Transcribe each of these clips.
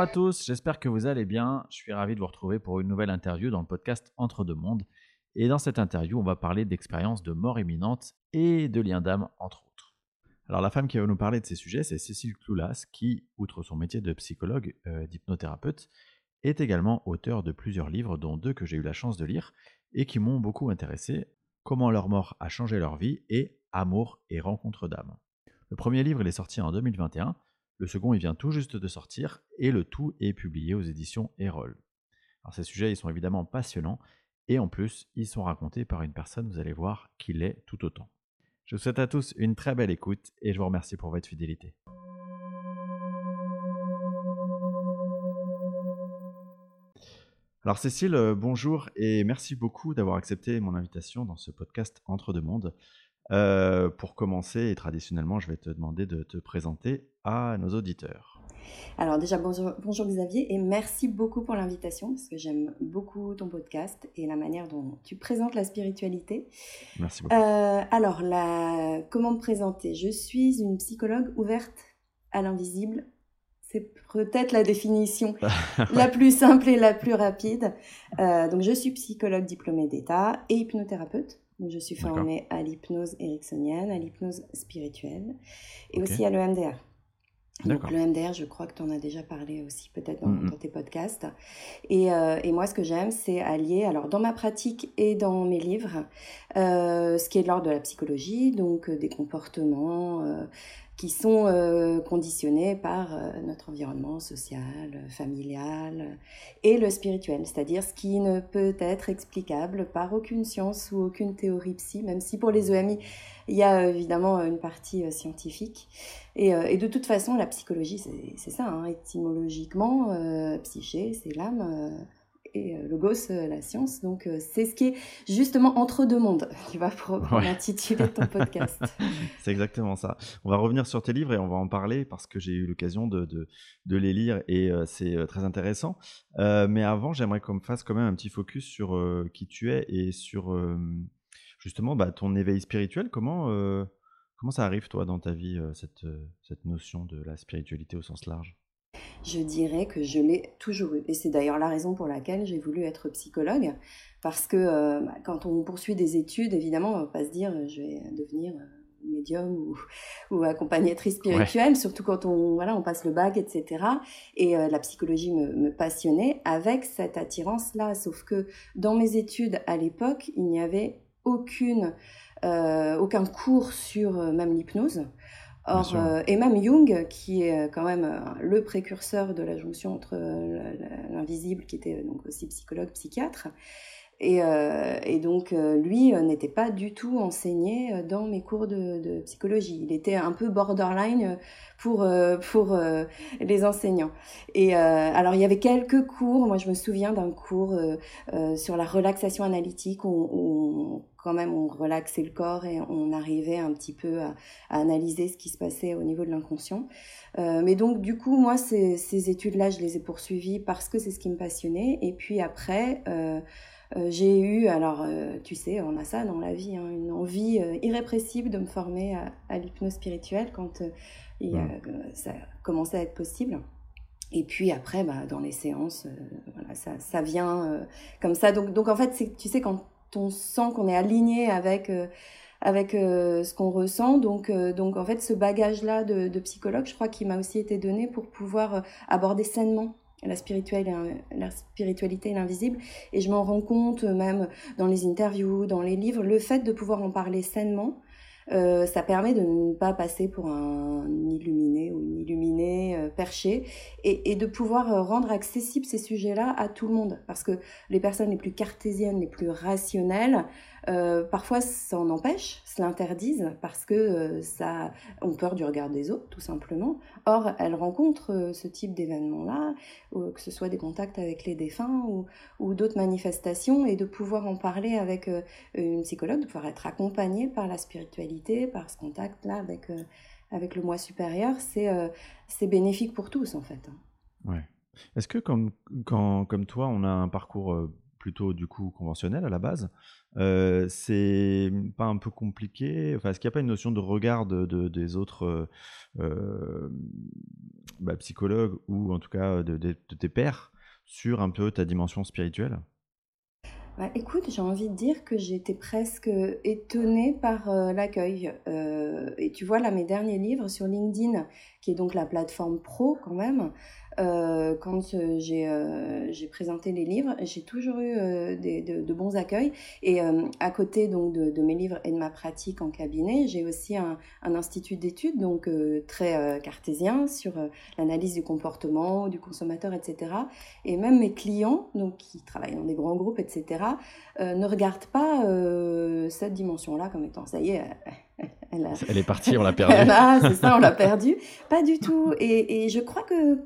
Bonjour à tous, j'espère que vous allez bien. Je suis ravi de vous retrouver pour une nouvelle interview dans le podcast Entre deux mondes. Et dans cette interview, on va parler d'expériences de mort imminente et de liens d'âme, entre autres. Alors la femme qui va nous parler de ces sujets, c'est Cécile Cloulas, qui, outre son métier de psychologue, euh, d'hypnothérapeute, est également auteur de plusieurs livres, dont deux que j'ai eu la chance de lire et qui m'ont beaucoup intéressé, Comment leur mort a changé leur vie et Amour et rencontre d'âme. Le premier livre, il est sorti en 2021, le second, il vient tout juste de sortir, et le tout est publié aux éditions Erol. Ces sujets, ils sont évidemment passionnants, et en plus, ils sont racontés par une personne, vous allez voir, qui l'est tout autant. Je vous souhaite à tous une très belle écoute, et je vous remercie pour votre fidélité. Alors Cécile, euh, bonjour et merci beaucoup d'avoir accepté mon invitation dans ce podcast Entre deux mondes. Euh, pour commencer, et traditionnellement, je vais te demander de te présenter à nos auditeurs. Alors déjà, bonjour, bonjour Xavier et merci beaucoup pour l'invitation parce que j'aime beaucoup ton podcast et la manière dont tu présentes la spiritualité. Merci beaucoup. Euh, alors, la... comment me présenter? Je suis une psychologue ouverte à l'invisible c'est peut-être la définition la plus simple et la plus rapide. Euh, donc, je suis psychologue diplômée d'État et hypnothérapeute. Je suis formée à l'hypnose ericksonienne, à l'hypnose spirituelle et aussi à l'EMDR. Donc l'EMDR, je crois que tu en as déjà parlé aussi peut-être dans, tes podcasts. Et, euh, et moi, ce que j'aime, c'est allier, alors dans ma pratique et dans mes livres, euh, ce qui est de l'ordre de la psychologie, donc euh, des comportements, qui sont euh, conditionnés par euh, notre environnement social, familial et le spirituel, c'est-à-dire ce qui ne peut être explicable par aucune science ou aucune théorie psy, même si pour les EMI, il y a évidemment une partie scientifique. Et, et, de toute façon, la psychologie, c'est ça, hein, étymologiquement, psyché, c'est l'âme et euh, Logos, euh, la science. Donc, euh, c'est ce qui est justement entre deux mondes qui va ouais. intituler ton podcast. c'est exactement ça. On va revenir sur tes livres et on va en parler parce que j'ai eu l'occasion de, de, de, les lire et c'est très intéressant. mais avant, j'aimerais qu'on fasse quand même un petit focus sur qui tu es et sur justement bah, ton éveil spirituel. Comment, comment ça arrive, toi, dans ta vie, cette, cette notion de la spiritualité au sens large? Je dirais que je l'ai toujours eu. Et c'est d'ailleurs la raison pour laquelle j'ai voulu être psychologue. Parce que euh, bah, quand on poursuit des études, évidemment, on ne va pas se dire euh, je vais devenir euh, médium ou, ou accompagnatrice spirituelle, surtout quand on, voilà, on passe le bac, etc. Et la psychologie me, me, passionnait avec cette attirance-là. Sauf que dans mes études à l'époque, il n'y avait aucune, aucun cours sur même l'hypnose. Or, euh, et même Jung, qui est euh, quand même euh, le précurseur de la jonction entre l'invisible, qui était donc aussi psychologue, psychiatre, et, et donc lui n'était pas du tout enseigné dans mes cours de, de, psychologie. Il était un peu borderline pour pour les enseignants. Et alors il y avait quelques cours. Moi je me souviens d'un cours sur la relaxation analytique où, où quand même on relaxait le corps et on arrivait un petit peu à, analyser ce qui se passait au niveau de l'inconscient. Euh, mais donc du coup, moi, ces, ces études-là, je les ai poursuivies parce que c'est ce qui me passionnait. Et puis après, euh, euh, j'ai eu, alors tu sais, on a ça dans la vie, hein, une envie irrépressible de me former à, l'hypnose spirituelle quand il ça commençait à être possible. Et puis après, bah, dans les séances, voilà, ça, ça vient comme ça. Donc, donc en fait, tu sais, quand on sent qu'on est aligné avec euh, avec euh, ce qu'on ressent. Donc, euh, donc en fait, ce bagage-là de, de, psychologue, je crois qu'il m'a aussi été donné pour pouvoir aborder sainement la la spiritualité et l'invisible. Et je m'en rends compte même dans les interviews, dans les livres, le fait de pouvoir en parler sainement, euh, ça permet de ne pas passer pour un illuminé ou une illuminée euh, perché et, de pouvoir euh, rendre accessibles ces sujets-là à tout le monde. Parce que les personnes les plus cartésiennes, les plus rationnelles, euh, parfois s'en empêchent, se l'interdisent parce que euh, ça ont peur du regard des autres, tout simplement. Or, elles rencontrent euh, ce type d'événement-là, que ce soit des contacts avec les défunts ou, d'autres manifestations, et de pouvoir en parler avec une psychologue, de pouvoir être accompagnée par la spiritualité, par ce contact-là avec, avec le moi supérieur, c'est c'est bénéfique pour tous, en fait. Ouais. Est-ce que comme, quand, comme toi, on a un parcours plutôt du coup conventionnel à la base, euh, c'est pas un peu compliqué. Enfin, Est-ce qu'il n'y a pas une notion de regard de, des autres euh, bah, psychologues ou en tout cas de, tes pairs sur un peu ta dimension spirituelle? Bah, écoute, j'ai envie de dire que j'étais presque étonnée par l'accueil. et tu vois, là, mes derniers livres sur LinkedIn, qui est donc la plateforme pro quand même, euh, quand euh, euh, j'ai présenté les livres, j'ai toujours eu des, de, bons accueils. Et à côté donc de, mes livres et de ma pratique en cabinet, j'ai aussi un, un institut d'études donc très cartésien sur l'analyse du comportement du consommateur, etc. Et même mes clients, donc qui travaillent dans des grands groupes, etc., ne regardent pas cette dimension-là comme étant ça y est. Elle, elle, est partie, on l'a perdue. c'est ça, on l'a perdue. Pas du tout. Et, et je crois que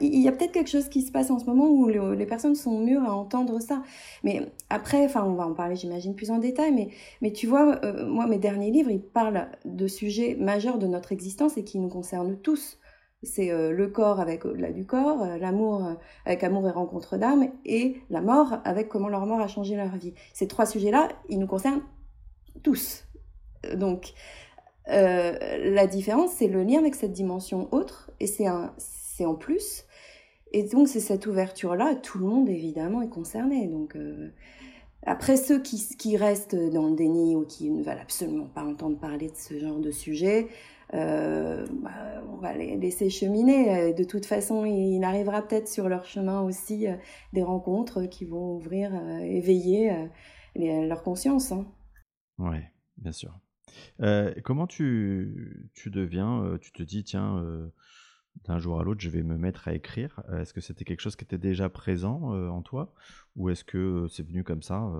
il y a peut-être quelque chose qui se passe en ce moment où les personnes sont mûres à entendre ça. Mais après, enfin, on va en parler, j'imagine, plus en détail. Mais, mais tu vois, euh, moi, mes derniers livres, ils parlent de sujets majeurs de notre existence et qui nous concernent tous. C'est euh, le corps avec au-delà du corps, euh, l'amour avec amour et rencontre d'âme, et la mort avec comment leur mort a changé leur vie. Ces trois sujets-là, ils nous concernent tous. Donc, la différence, c'est le lien avec cette dimension autre, et c'est un en plus. Et donc, c'est cette ouverture-là, tout le monde, évidemment, est concerné. Donc, euh, après, ceux qui, restent dans le déni ou qui ne veulent absolument pas entendre parler de ce genre de sujet, euh, bah, on va les laisser cheminer. De toute façon, il arrivera peut-être sur leur chemin aussi euh, des rencontres qui vont ouvrir, éveiller leur conscience. Hein. Oui, bien sûr. comment tu, tu deviens, tu te dis, tiens, d'un jour à l'autre, je vais me mettre à écrire. Euh, est-ce que c'était quelque chose qui était déjà présent euh, en toi? Ou est-ce que euh, c'est venu comme ça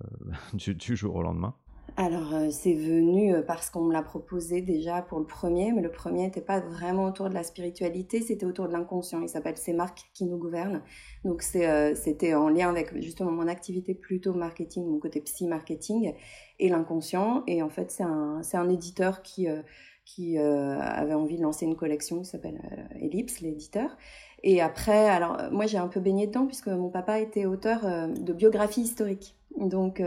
du, jour au lendemain? Alors, c'est venu parce qu'on me l'a proposé déjà pour le premier, mais le premier n'était pas vraiment autour de la spiritualité, c'était autour de l'inconscient. Il s'appelle C'est marques qui nous gouvernent. Donc, c'était en lien avec justement mon activité plutôt marketing, mon côté psy-marketing et l'inconscient. Et en fait, c'est un, éditeur qui qui euh, avait envie de lancer une collection qui s'appelle euh, Ellipse, l'éditeur. Et après, alors moi j'ai un peu baigné dedans puisque mon papa était auteur euh, de biographie historique. Donc,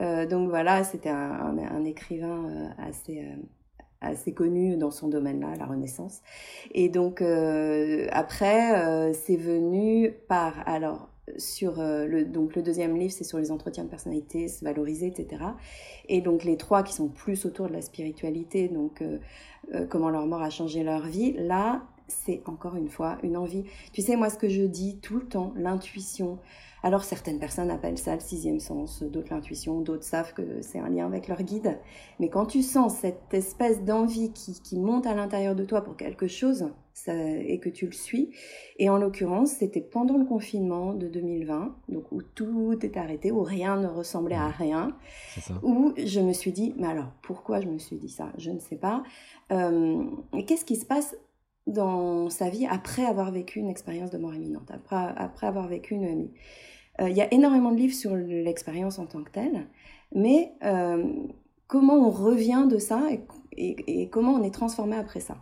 donc voilà, c'était un, un, écrivain assez assez connu dans son domaine-là, la Renaissance. Et donc après, c'est venu par alors sur euh, le, donc le deuxième livre, c'est sur les entretiens de personnalité, se valoriser, etc. Et donc les trois qui sont plus autour de la spiritualité, donc euh, euh, comment leur mort a changé leur vie, là, c'est encore une fois une envie. Tu sais, moi, ce que je dis tout le temps, l'intuition, alors certaines personnes appellent ça le sixième sens, d'autres l'intuition, d'autres savent que c'est un lien avec leur guide. Mais quand tu sens cette espèce d'envie qui, monte à l'intérieur de toi pour quelque chose et que tu le suis, et en l'occurrence c'était pendant le confinement de 2020, donc où tout est arrêté, où rien ne ressemblait à rien, où je me suis dit, mais alors pourquoi je me suis dit ça? Je ne sais pas. Euh, qu'est-ce qui se passe dans sa vie après avoir vécu une expérience de mort imminente, après, après avoir vécu une amie euh, il y a énormément de livres sur l'expérience en tant que telle, mais euh, comment on revient de ça et, comment on est transformé après ça?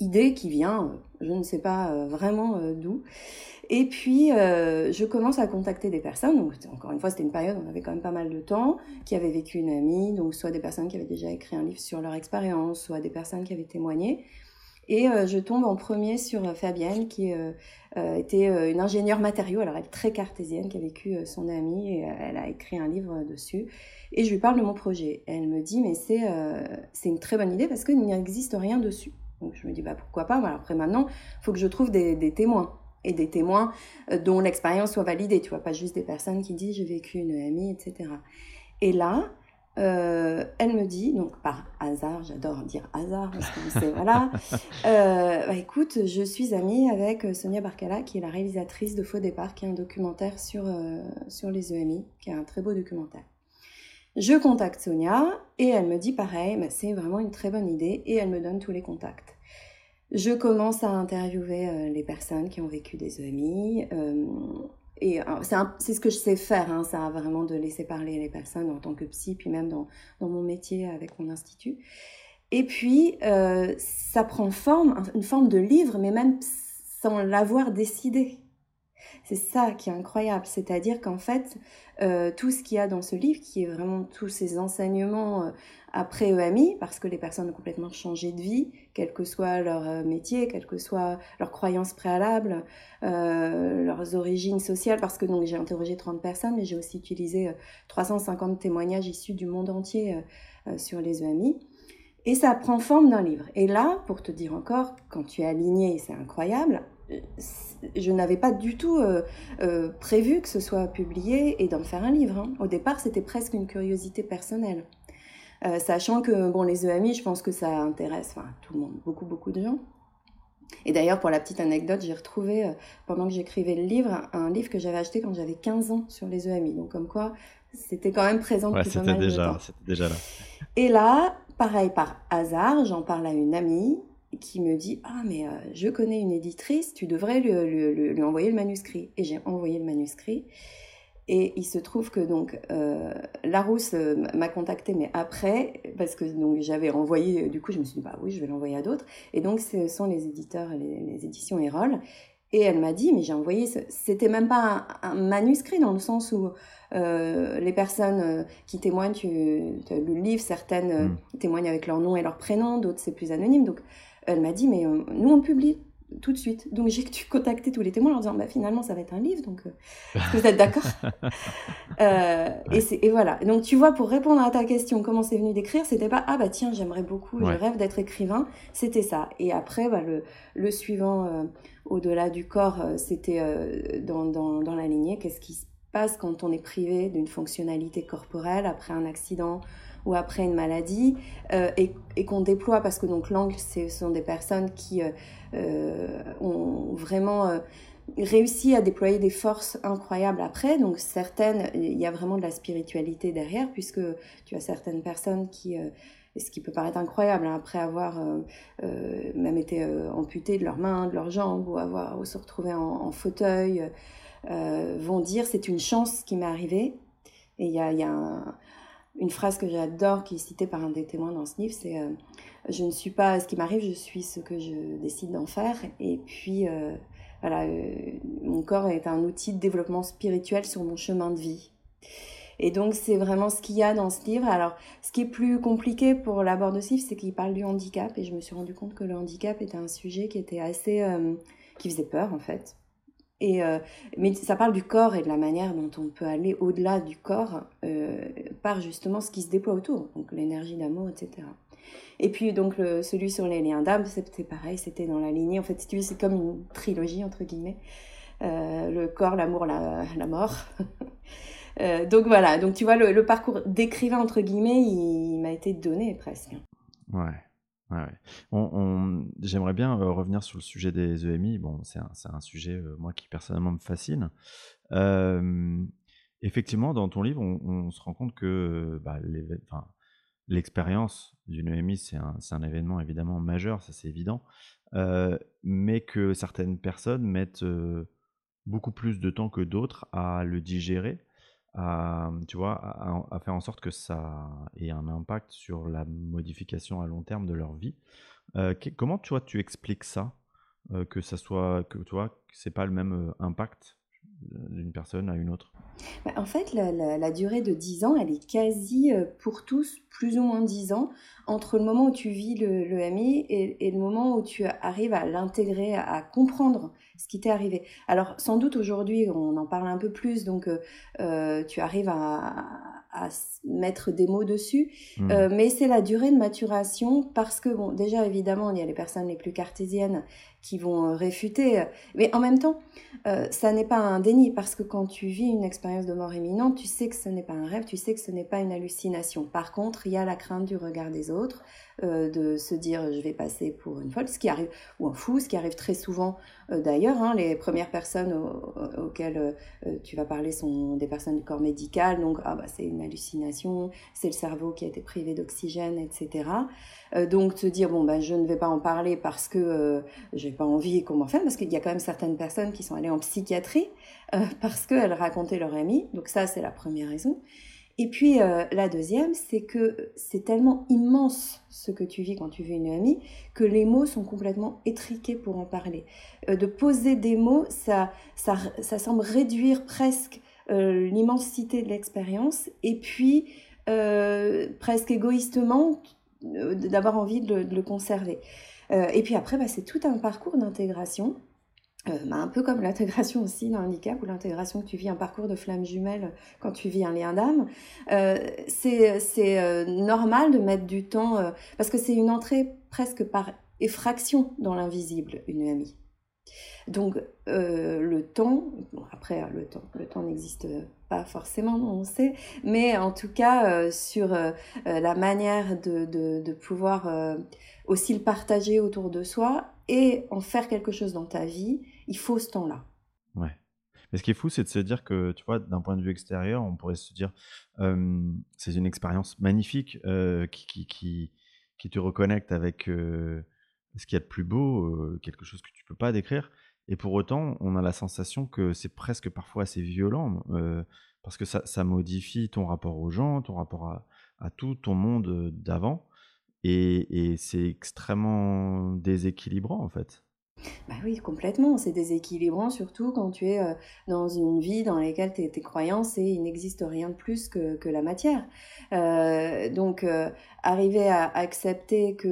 Idée qui vient, je ne sais pas euh, vraiment d'où. Et puis, je commence à contacter des personnes. Donc, encore une fois, c'était une période on avait quand même pas mal de temps, qui avaient vécu une amie, donc soit des personnes qui avaient déjà écrit un livre sur leur expérience, soit des personnes qui avaient témoigné. Et euh, je tombe en premier sur euh, Fabienne, qui euh, était une ingénieure matériaux, alors elle est très cartésienne, qui a vécu son amie, et elle a écrit un livre dessus. Et je lui parle de mon projet. Elle me dit, mais c'est c'est une très bonne idée parce qu'il n'existe rien dessus. Donc je me dis, bah pourquoi pas Après maintenant, il faut que je trouve des, des témoins et des témoins dont l'expérience soit validée, tu vois, pas juste des personnes qui disent j'ai vécu une amie, etc. Et là, euh, elle me dit, donc par hasard, j'adore dire hasard, parce que c'est, voilà, euh, bah, écoute, je suis amie avec euh, Sonia Barcala, qui est la réalisatrice de Faux Départ, qui est un documentaire sur, sur les EMI, qui est un très beau documentaire. Je contacte Sonia, et elle me dit pareil, bah, c'est vraiment une très bonne idée, et elle me donne tous les contacts. Je commence à interviewer les personnes qui ont vécu des EMI, et euh, c'est ce que je sais faire, hein, ça, vraiment de laisser parler les personnes en tant que psy, puis même dans, dans mon métier avec mon institut. Et puis, euh, ça prend forme, une forme de livre, mais même sans l'avoir décidé. C'est ça qui est incroyable, c'est-à-dire qu'en fait, euh, tout ce qu'il y a dans ce livre, qui est vraiment tous ces enseignements euh, après EMI, parce que les personnes ont complètement changé de vie, quel que soit leur euh, métier, quelle que soit leurs croyances préalables, leurs origines sociales, parce que j'ai interrogé 30 personnes, mais j'ai aussi utilisé 350 témoignages issus du monde entier sur les EMI. Et ça prend forme d'un livre. Et là, pour te dire encore, quand tu es aligné, c'est incroyable, je n'avais pas du tout euh, euh, prévu que ce soit publié et d'en faire un livre. Hein. Au départ, c'était presque une curiosité personnelle. Euh, sachant que bon, les EMI, je pense que ça intéresse tout le monde, beaucoup, beaucoup de gens. Et d'ailleurs, pour la petite anecdote, j'ai retrouvé, pendant que j'écrivais le livre, un livre que j'avais acheté quand j'avais 15 ans sur les EMI. Donc, comme quoi, c'était quand même présent depuis déjà, C'était déjà là. Et là, pareil, par hasard, j'en parle à une amie qui me dit Ah, mais euh, je connais une éditrice, tu devrais lui, envoyer le manuscrit. Et j'ai envoyé le manuscrit. Et il se trouve que donc euh, Larousse euh, m'a contacté, mais après, parce que donc j'avais envoyé, du coup je me suis dit bah oui, je vais l'envoyer à d'autres. Et donc ce sont les éditeurs, les, les éditions Erol. Et elle m'a dit, mais j'ai envoyé, c'était même pas un, manuscrit dans le sens où euh, les personnes qui témoignent, tu, le livre, certaines mm. témoignent avec leur nom et leur prénom, d'autres c'est plus anonyme. Donc elle m'a dit, mais euh, nous, on publie tout de suite. Donc j'ai contacté tous les témoins en leur disant, bah, finalement, ça va être un livre, donc euh, vous êtes d'accord euh, et, voilà. Donc tu vois, pour répondre à ta question, comment c'est venu d'écrire, c'était pas, ah bah tiens, j'aimerais beaucoup, je rêve d'être écrivain, c'était ça. Et après, bah, le, suivant, au-delà du corps, c'était dans, dans la lignée, qu'est-ce qui se passe quand on est privé d'une fonctionnalité corporelle après un accident ou après une maladie euh, et, qu'on déploie parce que donc l'angle ce sont des personnes qui euh, euh, ont vraiment réussi à déployer des forces incroyables après donc certaines il y a vraiment de la spiritualité derrière puisque tu as certaines personnes qui ce qui peut paraître incroyable hein, après avoir même été amputées de leurs mains, de leurs jambes ou avoir ou se retrouver en, fauteuil, vont dire c'est une chance qui m'est arrivée. Et il y a, y a un, une phrase que j'adore, qui est citée par un des témoins dans ce livre, c'est euh, Je ne suis pas ce qui m'arrive, je suis ce que je décide d'en faire. Et puis, euh, voilà, euh, mon corps est un outil de développement spirituel sur mon chemin de vie. Et donc, c'est vraiment ce qu'il y a dans ce livre. Alors, ce qui est plus compliqué pour l'aborder ce livre, c'est qu'il parle du handicap. Et je me suis rendu compte que le handicap était un sujet qui était assez. qui faisait peur, en fait. Et, euh, mais ça parle du corps et de la manière dont on peut aller au-delà du corps euh, par justement ce qui se déploie autour, donc l'énergie d'amour, etc. Et puis donc celui sur les liens d'âme, c'était pareil, c'était dans la lignée. En fait, si tu veux, c'est comme une trilogie entre guillemets. Euh, le corps, l'amour, la, mort. donc voilà, donc tu vois, le, le parcours d'écrivain entre guillemets, il m'a été donné presque. Ouais. On, J'aimerais bien euh, revenir sur le sujet des EMI. Bon, c'est un, sujet, euh, moi, qui personnellement me fascine. effectivement, dans ton livre, on, se rend compte que bah, l'expérience d'une EMI, c'est un, un, événement évidemment majeur, ça c'est évident, mais que certaines personnes mettent beaucoup plus de temps que d'autres à le digérer à, tu vois, à, faire en sorte que ça ait un impact sur la modification à long terme de leur vie. Euh, comment tu vois, tu expliques ça euh, Que ça soit, que tu vois, c'est pas le même euh, impact d'une personne à une autre bah, En fait, la, durée de 10 ans, elle est quasi pour tous plus ou moins 10 ans entre le moment où tu vis le, le MI et, et, le moment où tu arrives à l'intégrer, à comprendre ce qui t'est arrivé. Alors sans doute aujourd'hui on en parle un peu plus, donc euh, euh, tu arrives à, à, mettre des mots dessus, mmh. euh, mais c'est la durée de maturation parce que bon déjà évidemment il y a les personnes les plus cartésiennes qui vont réfuter, mais en même temps ça n'est pas un déni parce que quand tu vis une expérience de mort imminente, tu sais que ce n'est pas un rêve, tu sais que ce n'est pas une hallucination. Par contre il y a la crainte du regard des autres, de se dire je vais passer pour une folle, ce qui arrive, ou un fou, ce qui arrive très souvent euh, d'ailleurs, hein, les premières personnes auxquelles euh, euh, tu vas parler sont des personnes du corps médical, donc ah bah, c'est une hallucination, c'est le cerveau qui a été privé d'oxygène, etc. donc te dire bon bah je ne vais pas en parler parce que j'ai pas envie qu'on m'en fasse, parce qu'il y a quand même certaines personnes qui sont allées en psychiatrie parce qu'elles racontaient leur ami, donc ça c'est la première raison. Et puis la deuxième, c'est que c'est tellement immense ce que tu vis quand tu vis une amie que les mots sont complètement étriqués pour en parler. de poser des mots, ça, ça, ça semble réduire presque l'immensité de l'expérience et puis presque égoïstement d'avoir envie de, le conserver. Et puis après, bah, c'est tout un parcours d'intégration euh, bah, un peu comme l'intégration aussi d'un handicap ou l'intégration que tu vis un parcours de flamme jumelle quand tu vis un lien d'âme. Euh, c'est euh, normal de mettre du temps parce que c'est une entrée presque par effraction dans l'invisible, une amie. Donc le temps, après le temps, le temps n'existe pas forcément, on sait, mais en tout cas sur la manière de, pouvoir aussi le partager autour de soi et en faire quelque chose dans ta vie, il faut ce temps-là. Ouais. Mais ce qui est fou, c'est de se dire que, tu vois, d'un point de vue extérieur, on pourrait se dire, c'est une expérience magnifique qui, qui, qui, te reconnecte avec ce qu'il y a de plus beau, quelque chose que tu peux pas décrire. Et pour autant, on a la sensation que c'est presque parfois assez violent, parce que ça, modifie ton rapport aux gens, ton rapport à, tout ton monde d'avant. Et c'est extrêmement déséquilibrant, en fait. Bah oui, complètement. C'est déséquilibrant, surtout quand tu es euh, dans une vie dans laquelle tes, croyances et il n'existe rien de plus que, que la matière. Euh, donc, euh, arriver à accepter qu'il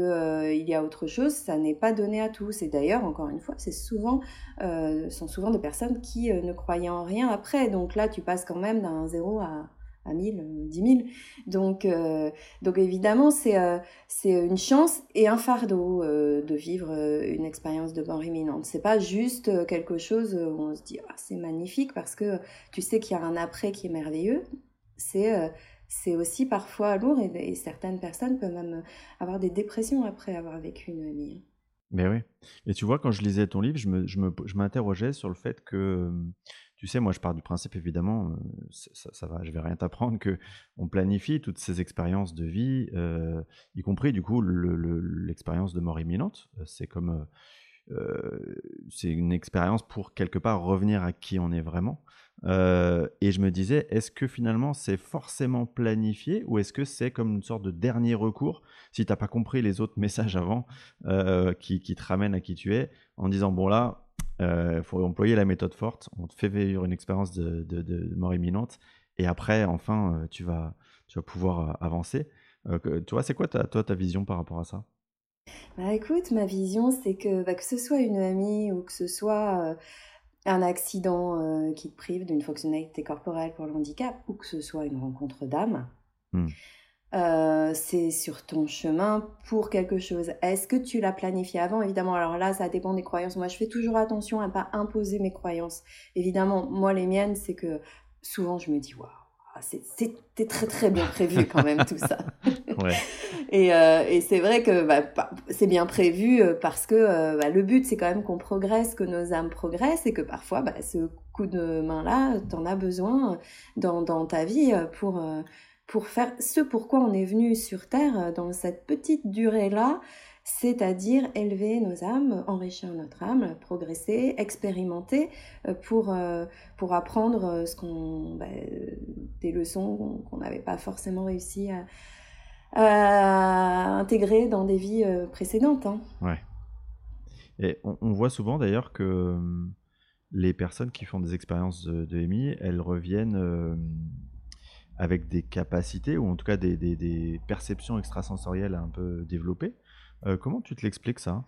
il y a autre chose, ça n'est pas donné à tous. Et d'ailleurs, encore une fois, c'est souvent, sont souvent des personnes qui ne croyaient en rien après. Donc là, tu passes quand même d'un zéro à, à 1000, 10 000. Donc, euh, donc évidemment, c'est euh, une chance et un fardeau euh, de vivre une expérience de mort imminente. C'est pas juste quelque chose où on se dit ah, c'est magnifique parce que tu sais qu'il y a un après qui est merveilleux. C'est c'est aussi parfois lourd et, certaines personnes peuvent même avoir des dépressions après avoir vécu une amie. Mais oui. Et tu vois, quand je lisais ton livre, je m'interrogeais je me, je sur le fait que tu sais, moi, je pars du principe, évidemment, euh, ça, ça, va, je vais rien t'apprendre, que on planifie toutes ces expériences de vie, euh, y compris, du coup, l'expérience de mort imminente. Euh, c'est comme, c'est une expérience pour, quelque part, revenir à qui on est vraiment. et je me disais, est-ce que finalement, c'est forcément planifié ou est-ce que c'est comme une sorte de dernier recours, si tu n'as pas compris les autres messages avant, qui, qui te ramènent à qui tu es, en disant, bon là, il euh, faut employer la méthode forte. On te fait vivre une expérience de, mort imminente. Et après, enfin, euh, tu, vas, tu vas pouvoir euh, avancer. tu vois, c'est quoi ta, toi, ta vision par rapport à ça? Bah, écoute, ma vision, c'est que bah, que ce soit une amie ou que ce soit un accident qui te prive d'une fonctionnalité corporelle pour le handicap ou que ce soit une rencontre d'âme, mmh. Euh, c'est sur ton chemin pour quelque chose. Est-ce que tu l'as planifié avant? Évidemment, alors là, ça dépend des croyances. Moi, je fais toujours attention à ne pas imposer mes croyances. Évidemment, moi, les miennes, c'est que souvent, je me dis, waouh, c'était très très bien prévu quand même tout ça. ouais. et, euh, et c'est vrai que bah, c'est bien prévu euh, parce que bah, le but c'est quand même qu'on progresse, que nos âmes progressent et que parfois bah, ce coup de main là, tu en as besoin dans, dans ta vie pour pour faire ce pourquoi on est venu sur Terre euh, dans cette petite durée-là, c'est-à-dire élever nos âmes, enrichir notre âme, progresser, expérimenter euh, pour, euh, pour apprendre ce qu'on, bah, des leçons qu'on n'avait pas forcément réussi à, intégrer dans des vies précédentes. Hein. Ouais. Et on, voit souvent d'ailleurs que les personnes qui font des expériences de, de elles reviennent avec des capacités ou en tout cas des, perceptions extrasensorielles un peu développées. Euh, comment tu te l'expliques ça?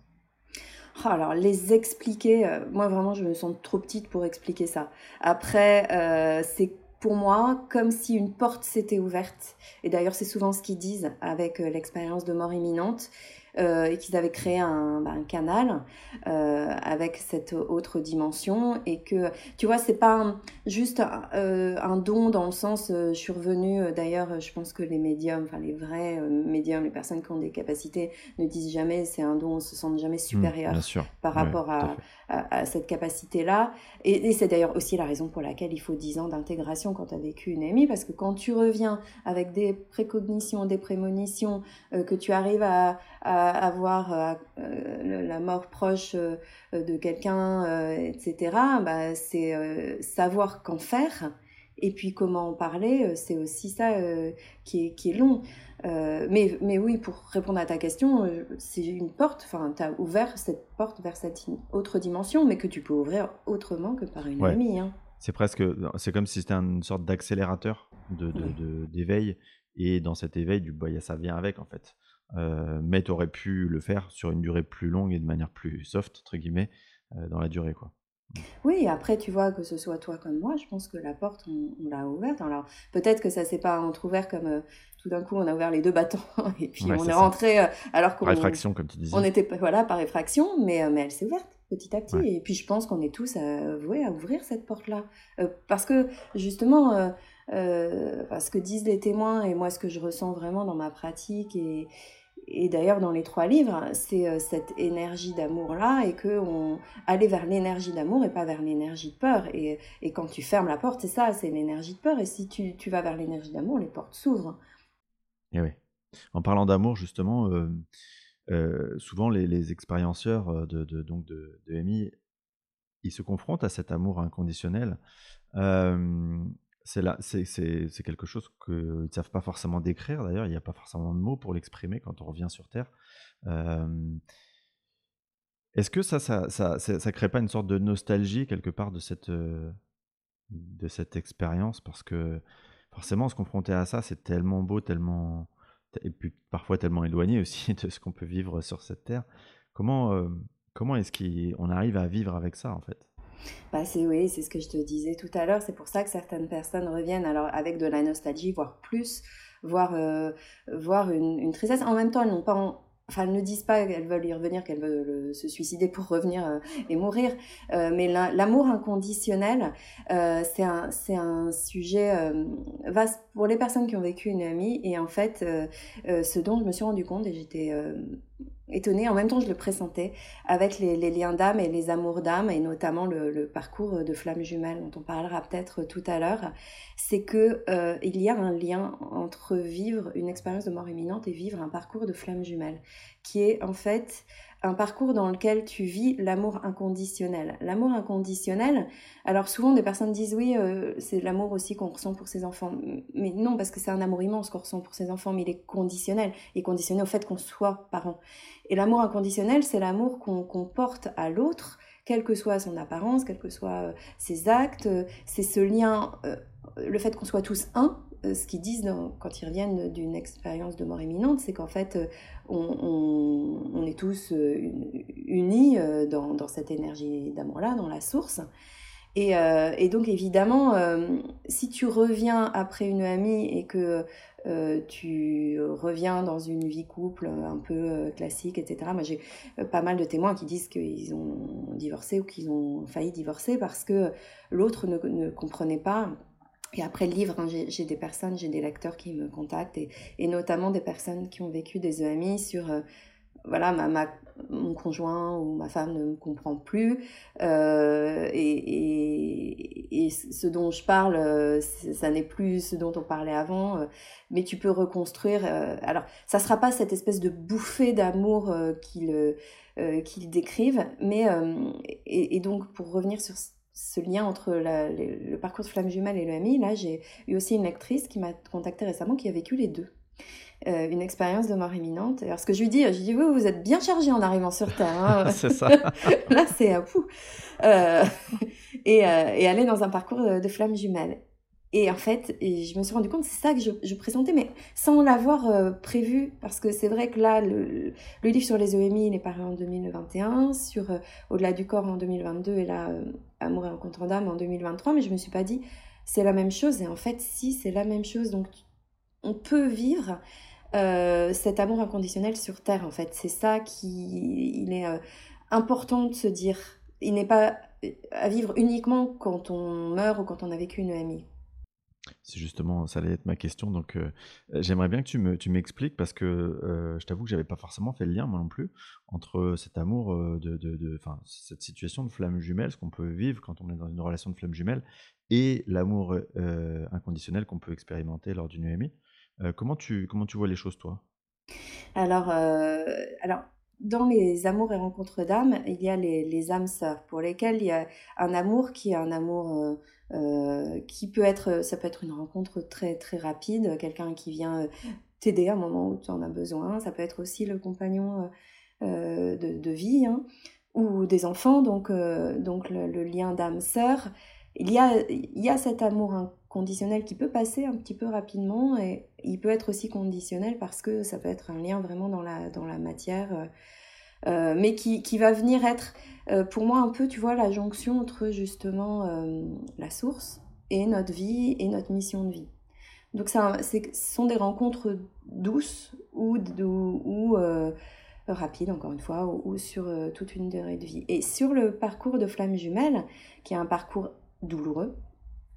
Oh, alors, les expliquer, euh, moi vraiment, je me sens trop petite pour expliquer ça. Après, euh, c'est pour moi comme si une porte s'était ouverte. Et d'ailleurs, c'est souvent ce qu'ils disent avec l'expérience de mort imminente. Euh, et qu'ils avaient créé un, bah, un canal euh, avec cette autre dimension et que tu vois c'est pas juste euh, un don dans le sens je suis revenue d'ailleurs je pense que les médiums enfin les vrais médiums les personnes qui ont des capacités ne disent jamais c'est un don on se sent jamais mmh, supérieur par rapport à, à, cette capacité-là. Et, c'est d'ailleurs aussi la raison pour laquelle il faut 10 ans d'intégration quand tu as vécu une amie, parce que quand tu reviens avec des précognitions, des prémonitions, que tu arrives à, avoir euh, euh, la mort proche de quelqu'un, etc., bah, c'est savoir qu'en faire Et puis comment en parler, c'est aussi ça qui, est, qui est long. mais, mais oui, pour répondre à ta question, c'est une porte, enfin, tu as ouvert cette porte vers cette autre dimension, mais que tu peux ouvrir autrement que par une amie. Hein. C'est presque, c'est comme si c'était une sorte d'accélérateur d'éveil. De, et dans cet éveil, du, bah, ça vient avec en fait. Euh, mais tu aurais pu le faire sur une durée plus longue et de manière plus soft, entre guillemets, euh, dans la durée. quoi. Oui, après, tu vois, que ce soit toi comme moi, je pense que la porte, on, l'a ouverte. Alors, peut-être que ça s'est pas entrouvert comme euh, tout d'un coup, on a ouvert les deux bâtons et puis on est, rentré alors qu'on. Par effraction, comme tu disais. On était, voilà, par effraction, mais, mais elle s'est ouverte petit à petit. Et puis, je pense qu'on est tous voués à ouvrir cette porte-là. parce que, justement, euh, ce que disent les témoins et moi ce que je ressens vraiment dans ma pratique et, et d'ailleurs dans les trois livres, c'est euh, cette énergie d'amour-là et que on aller vers l'énergie d'amour et pas vers l'énergie de peur. Et, et, quand tu fermes la porte, c'est ça, c'est l'énergie de peur. Et si tu, tu vas vers l'énergie d'amour, les portes s'ouvrent. Et oui. En parlant d'amour, justement, euh, euh, souvent les, les expérienceurs de, de, donc de, de MI, ils se confrontent à cet amour inconditionnel. C'est là, c'est, quelque chose qu'ils ne savent pas forcément décrire. D'ailleurs, il n'y a pas forcément de mots pour l'exprimer quand on revient sur Terre. est-ce que ça ça, ça, crée pas une sorte de nostalgie quelque part de cette, de cette expérience? Parce que forcément, se confronter à ça, c'est tellement beau, tellement. et puis parfois tellement éloigné aussi de ce qu'on peut vivre sur cette Terre. Comment, comment est-ce qu'on arrive à vivre avec ça, en fait? Bah c'est oui, c'est ce que je te disais tout à l'heure. C'est pour ça que certaines personnes reviennent alors avec de la nostalgie, voire plus, voire, euh, une, une, tristesse. En même temps, elles n'ont pas, enfin, elles ne disent pas qu'elles veulent y revenir, qu'elles veulent euh, se suicider pour revenir euh, et mourir. mais l'amour inconditionnel, c'est un, un sujet vaste pour les personnes qui ont vécu une amie. Et en fait, ce dont je me suis rendu compte, et j'étais étonnée, en même temps je le pressentais, avec les, liens d'âme et les amours d'âme, et notamment le, parcours de flamme jumelle dont on parlera peut-être tout à l'heure, c'est que euh, il y a un lien entre vivre une expérience de mort imminente et vivre un parcours de flamme jumelle, qui est en fait un parcours dans lequel tu vis l'amour inconditionnel. L'amour inconditionnel, alors souvent des personnes disent oui, euh, c'est l'amour aussi qu'on ressent pour ses enfants. Mais non, parce que c'est un amour immense qu'on ressent pour ses enfants, mais il est conditionnel. Il est conditionné au fait qu'on soit parent. Et l'amour inconditionnel, c'est l'amour qu'on porte à l'autre, quelle que soit son apparence, quels que soient euh, ses actes. C'est ce lien, euh, le fait qu'on soit tous un, ce qu'ils disent quand ils reviennent d'une expérience de mort imminente, c'est qu'en fait, on, est tous euh, unis dans, cette énergie d'amour-là, dans la source. Et, donc, évidemment, si tu reviens après une amie et que tu reviens dans une vie couple un peu classique, etc., moi j'ai pas mal de témoins qui disent qu'ils ont divorcé ou qu'ils ont failli divorcer parce que l'autre ne comprenait pas et après le livre, hein, j'ai des personnes, j'ai des lecteurs qui me contactent et, notamment des personnes qui ont vécu des EMI sur euh, voilà, ma, mon conjoint ou ma femme ne me comprend plus. Euh, et, et, ce dont je parle, euh, ça n'est plus ce dont on parlait avant. mais tu peux reconstruire. alors, ça sera pas cette espèce de bouffée d'amour qu'ils qu'ils décrivent. Mais, et, donc, pour revenir sur ce lien entre le, parcours de flamme jumelle et le MI, là, j'ai eu aussi une lectrice qui m'a contacté récemment qui a vécu les deux. Euh, une expérience de mort imminente. Alors, ce que je lui dis, je lui dis, oui, vous êtes bien chargé en arrivant sur Terre. Hein. c'est ça. là, c'est un fou. Euh, et, euh, et aller dans un parcours de flamme jumelle. Et en fait, je me suis rendu compte, c'est ça que je, présentais, mais sans l'avoir euh, prévu, parce que c'est vrai que là, le, livre sur les EMI, il est paru en 2021, sur euh, Au-delà du corps en 2022, et là, euh, Amour et rencontre d'âme en 2023, mais je me suis pas dit, c'est la même chose, et en fait, si, c'est la même chose, donc on peut vivre cet amour inconditionnel sur Terre, en fait. C'est ça qui, il est important de se dire, il n'est pas à vivre uniquement quand on meurt ou quand on a vécu une EMI. C'est justement, ça allait être ma question. Donc, euh, j'aimerais bien que tu me, tu m'expliques parce que euh, je t'avoue que j'avais pas forcément fait le lien moi non plus entre cet amour euh, de, de, cette situation de flamme jumelle, ce qu'on peut vivre quand on est dans une relation de flamme jumelle, et l'amour inconditionnel qu'on peut expérimenter lors d'une Comment tu, comment tu vois les choses toi? Alors, alors dans les amours et rencontres d'âmes, il y a les, âmes sœurs, pour lesquelles il y a un amour qui est un amour qui peut être, ça peut être une rencontre très très rapide, quelqu'un qui vient t'aider à un moment où tu en as besoin, ça peut être aussi le compagnon de, vie, hein, ou des enfants, donc, donc le, lien d'âme-sœur. Il y, a, il y a cet amour conditionnel qui peut passer un petit peu rapidement et il peut être aussi conditionnel parce que ça peut être un lien vraiment dans la, dans la matière, euh, euh, mais qui, qui, va venir être euh, pour moi un peu, tu vois, la jonction entre justement la source et notre vie et notre mission de vie. Donc ça, ce sont des rencontres douces ou, ou, rapides, encore une fois, ou, ou sur toute une durée de vie. Et sur le parcours de Flamme Jumelle, qui est un parcours douloureux,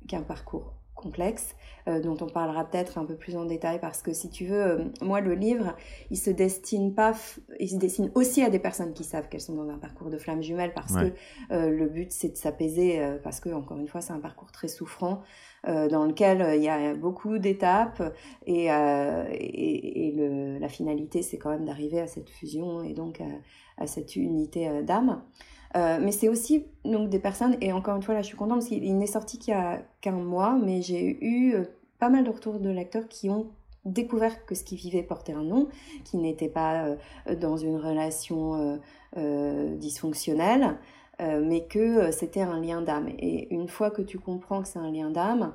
qui est un parcours complexe, euh, dont on parlera peut-être un peu plus en détail parce que si tu veux, euh, moi le livre, il se destine pas, il se destine aussi à des personnes qui savent qu'elles sont dans un parcours de flamme jumelle parce que euh, le but c'est de s'apaiser parce que encore une fois c'est un parcours très souffrant dans lequel il y a beaucoup d'étapes et, et, le, la finalité c'est quand même d'arriver à cette fusion et donc à cette unité d'âme. Euh, mais c'est aussi donc des personnes, et encore une fois là je suis contente parce qu'il n'est sorti qu'il y a qu'un mois, mais j'ai eu euh, pas mal de retours de lecteurs qui ont découvert que ce qu'ils vivaient portait un nom, qui n'était pas euh, dans une relation dysfonctionnelle, mais que c'était un lien d'âme. Et une fois que tu comprends que c'est un lien d'âme,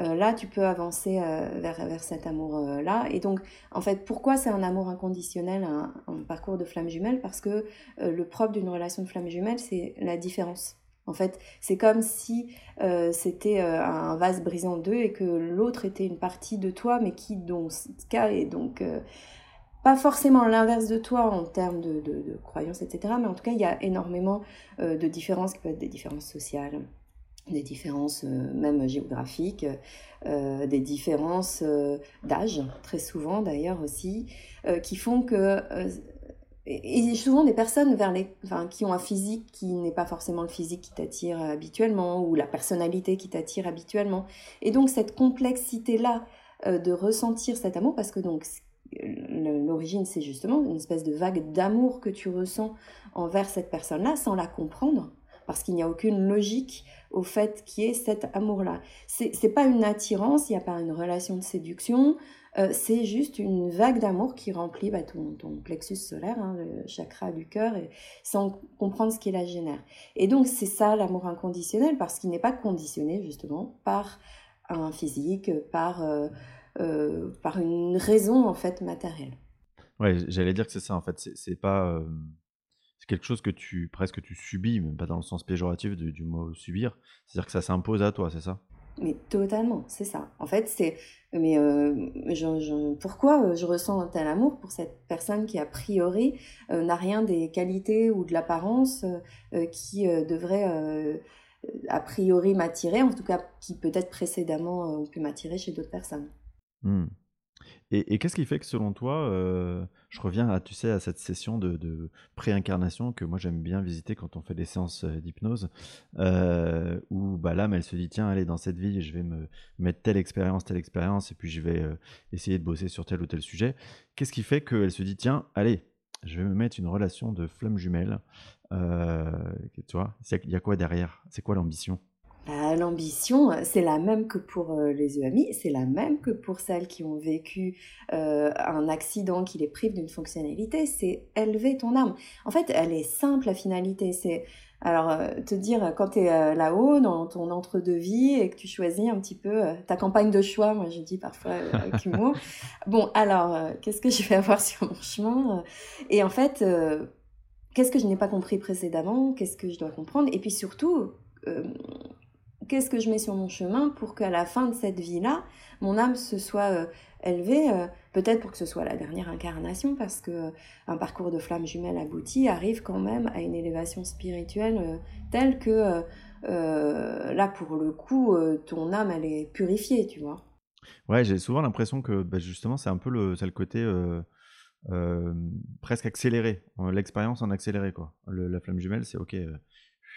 euh, là, tu peux avancer euh, vers, vers cet amour-là. et donc, en fait, pourquoi c'est un amour inconditionnel, un, parcours de flamme jumelle? Parce que euh, le propre d'une relation de flamme jumelle, c'est la différence. En fait, c'est comme si c'était un vase brisé en deux et que l'autre était une partie de toi, mais qui, cas, est donc pas forcément l'inverse de toi en termes de, de, de, croyances, etc. Mais en tout cas, il y a énormément de différences qui peuvent être des différences sociales, des différences euh, même géographiques, euh, des différences euh, d'âge, très souvent d'ailleurs aussi, qui font que... et souvent des personnes vers les, enfin, qui ont un physique qui n'est pas forcément le physique qui t'attire habituellement, ou la personnalité qui t'attire habituellement. Et donc cette complexité-là de ressentir cet amour, parce que donc l'origine c'est justement une espèce de vague d'amour que tu ressens envers cette personne-là sans la comprendre parce qu'il n'y a aucune logique au fait qu'il y ait cet amour-là. C'est, n'est pas une attirance, il n'y a pas une relation de séduction, euh, c'est juste une vague d'amour qui remplit bah, ton, plexus solaire, hein, le chakra du cœur, sans comprendre ce qui la génère. Et donc c'est ça l'amour inconditionnel, parce qu'il n'est pas conditionné justement par un physique, par, euh, par une raison en fait matérielle. Ouais, j'allais dire que c'est ça en fait. C'est pas c'est quelque chose que tu presque tu subis, même pas dans le sens péjoratif du, mot subir. C'est-à-dire que ça s'impose à toi, c'est ça? Mais totalement, c'est ça. En fait, c'est mais euh, je, pourquoi euh, je ressens un tel amour pour cette personne qui a priori euh, n'a rien des qualités ou de l'apparence qui devrait a priori m'attirer, en tout cas qui peut-être précédemment ont pu m'attirer chez d'autres personnes? Mmh. Et, qu'est-ce qui fait que selon toi, euh, je reviens à, tu sais, à cette session de, de pré-incarnation que moi j'aime bien visiter quand on fait des séances euh, d'hypnose, euh, où bah, l'âme elle se dit tiens, allez, dans cette vie, je vais me mettre telle expérience, telle expérience, et puis je vais essayer de bosser sur tel ou tel sujet. Qu'est-ce qui fait qu'elle se dit tiens, allez, je vais me mettre une relation de flamme jumelle Tu vois, il y a quoi derrière? C'est quoi l'ambition? Bah, l'ambition, c'est la même que pour euh, les EMI, c'est la même que pour celles qui ont vécu euh, un accident qui les prive d'une fonctionnalité, c'est élever ton âme. En fait, elle est simple, la finalité. C'est alors euh, te dire quand tu es là-haut dans ton entre-deux-vie et que tu choisis un petit peu ta campagne de choix, moi je dis parfois avec humour. bon, alors qu'est-ce que je vais avoir sur mon chemin Et en fait, qu'est-ce que je n'ai pas compris précédemment? Qu'est-ce que je dois comprendre? Et puis surtout, qu'est-ce que je mets sur mon chemin pour qu'à la fin de cette vie-là, mon âme se soit euh, élevée, euh, peut-être pour que ce soit la dernière incarnation, parce que euh, un parcours de flamme jumelle abouti arrive quand même à une élévation spirituelle telle que là, pour le coup, ton âme, elle est purifiée, tu vois. Ouais, j'ai souvent l'impression que bah, justement, c'est un peu le, le côté presque accéléré, l'expérience en accéléré, quoi. la flamme jumelle, c'est ok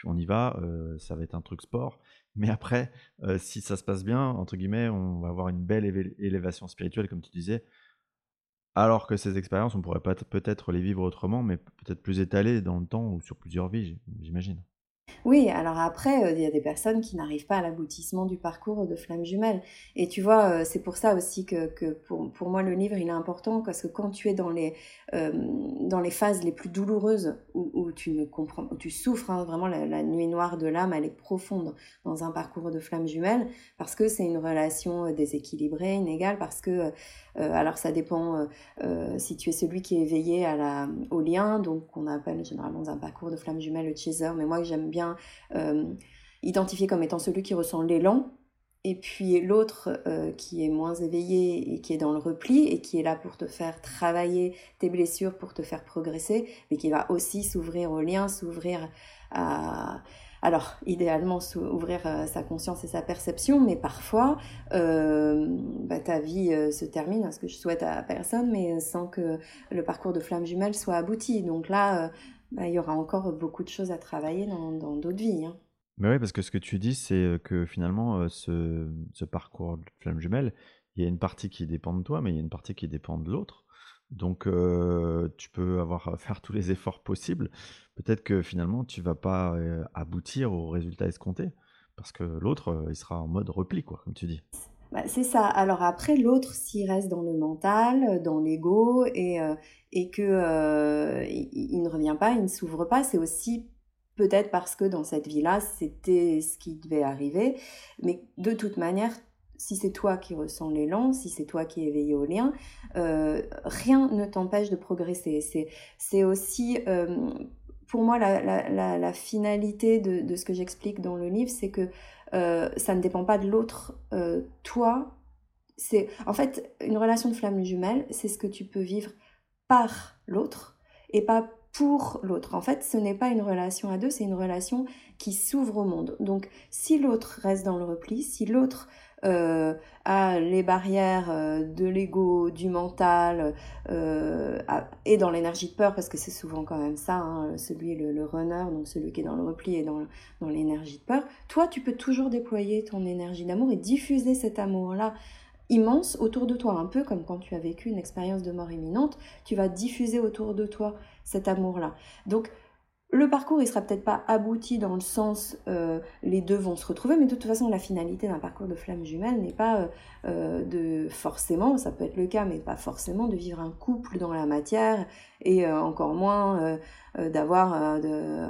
on y va, ça va être un truc sport. Mais après, euh, si ça se passe bien, entre guillemets, on va avoir une belle élévation spirituelle, comme tu disais, Alors que ces expériences, on pourrait peut-être les vivre autrement, mais peut-être plus étalées dans le temps ou sur plusieurs vies, j'imagine. Oui, alors après, euh, il y a des personnes qui n'arrivent pas à l'aboutissement du parcours de flamme jumelle. Et tu vois, euh, c'est pour ça aussi que, que pour, pour, moi, le livre, il est important, parce que quand tu es dans les, euh, dans les phases les plus douloureuses, où, tu ne comprends, où tu souffres, hein, vraiment la, nuit noire de l'âme, elle est profonde dans un parcours de flamme jumelle, parce que c'est une relation déséquilibrée, inégale, parce que, alors ça dépend si tu es celui qui est éveillé à la, au lien, donc qu'on appelle généralement dans un parcours de flamme jumelle le chaser, mais moi j'aime bien euh, identifié comme étant celui qui ressent l'élan, et puis l'autre euh, qui est moins éveillé et qui est dans le repli et qui est là pour te faire travailler tes blessures, pour te faire progresser, mais qui va aussi s'ouvrir au lien, s'ouvrir à... Alors, idéalement, ouvrir euh, sa conscience et sa perception, mais parfois, bah, ta vie se termine, ce que je souhaite à personne, mais sans que le parcours de flamme jumelle soit abouti. Donc là, bah, il y aura encore beaucoup de choses à travailler dans d'autres vies. Hein. Mais oui, parce que ce que tu dis, c'est euh, que finalement, euh, ce, parcours de flamme jumelle, il y a une partie qui dépend de toi, mais il y a une partie qui dépend de l'autre. Donc, euh, tu peux avoir faire tous les efforts possibles. Peut-être que finalement, tu vas pas aboutir au résultat escompté, parce que l'autre, il sera en mode repli, quoi, comme tu dis. Bah, c'est ça. Alors après, l'autre, s'il reste dans le mental, dans l'ego, et, euh, et que euh, ne revient pas, il ne s'ouvre pas, c'est aussi peut-être parce que dans cette vie-là, c'était ce qui devait arriver. Mais de toute manière, si c'est toi qui ressens l'élan, si c'est toi qui es éveillé au lien, euh, rien ne t'empêche de progresser. C'est aussi, pour moi, la, la, la finalité de, de, ce que j'explique dans le livre, c'est que euh, ça ne dépend pas de l'autre. Euh, toi, c'est en fait une relation de flamme jumelle, c'est ce que tu peux vivre par l'autre et pas pour l'autre. En fait, ce n'est pas une relation à deux, c'est une relation qui s'ouvre au monde. Donc, si l'autre reste dans le repli, si l'autre euh, à les barrières euh, de l'ego, du mental euh, et dans l'énergie de peur, parce que c'est souvent quand même ça, hein, celui, le, le, runner, donc celui qui est dans le repli et dans, dans l'énergie de peur, toi, tu peux toujours déployer ton énergie d'amour et diffuser cet amour-là immense autour de toi, un peu comme quand tu as vécu une expérience de mort imminente, tu vas diffuser autour de toi cet amour-là. Donc, le parcours, il sera peut-être pas abouti dans le sens euh, les deux vont se retrouver, mais de toute façon, la finalité d'un parcours de flamme jumelle n'est pas euh, euh, de forcément, ça peut être le cas, mais pas forcément de vivre un couple dans la matière et encore moins d'avoir de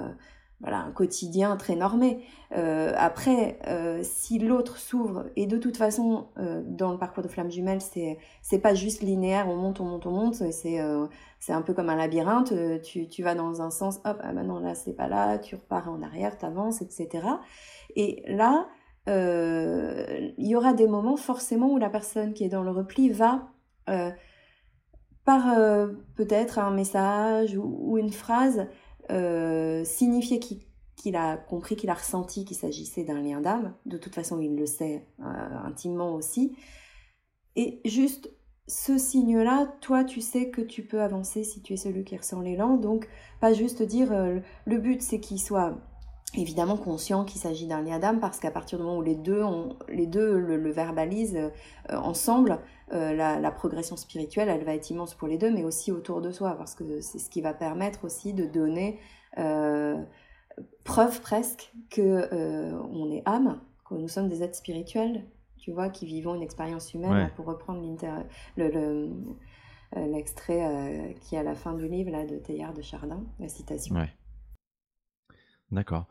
voilà, un quotidien très normé. Euh, après, euh, si l'autre s'ouvre, et de toute façon, euh, dans le parcours de flamme jumelle, c'est c'est pas juste linéaire, on monte, on monte, on monte, c'est c'est un peu comme un labyrinthe, tu, tu vas dans un sens, hop, ah maintenant là c'est pas là, tu repars en arrière, t'avances, etc. Et là, il y aura des moments forcément où la personne qui est dans le repli va par peut-être un message ou une phrase euh, signifier qu'il a compris, qu'il a ressenti qu'il s'agissait d'un lien d'âme. De toute façon, il le sait euh, intimement aussi. Et juste ce signe-là, toi, tu sais que tu peux avancer si tu es celui qui ressent l'élan. Donc, pas juste dire euh, le but, c'est qu'il soit évidemment conscient qu'il s'agit d'un lien d'âme parce qu'à partir du moment où les deux, les deux le, verbalisent ensemble, la, la, progression spirituelle, elle va être immense pour les deux, mais aussi autour de soi parce que c'est ce qui va permettre aussi de donner euh, preuve presque que euh, on est âme, que nous sommes des êtres spirituels, tu vois, qui vivons une expérience humaine, pour reprendre le, euh, l'extrait qui est à la fin du livre là, de Teilhard de Chardin, la citation. Ouais. D'accord.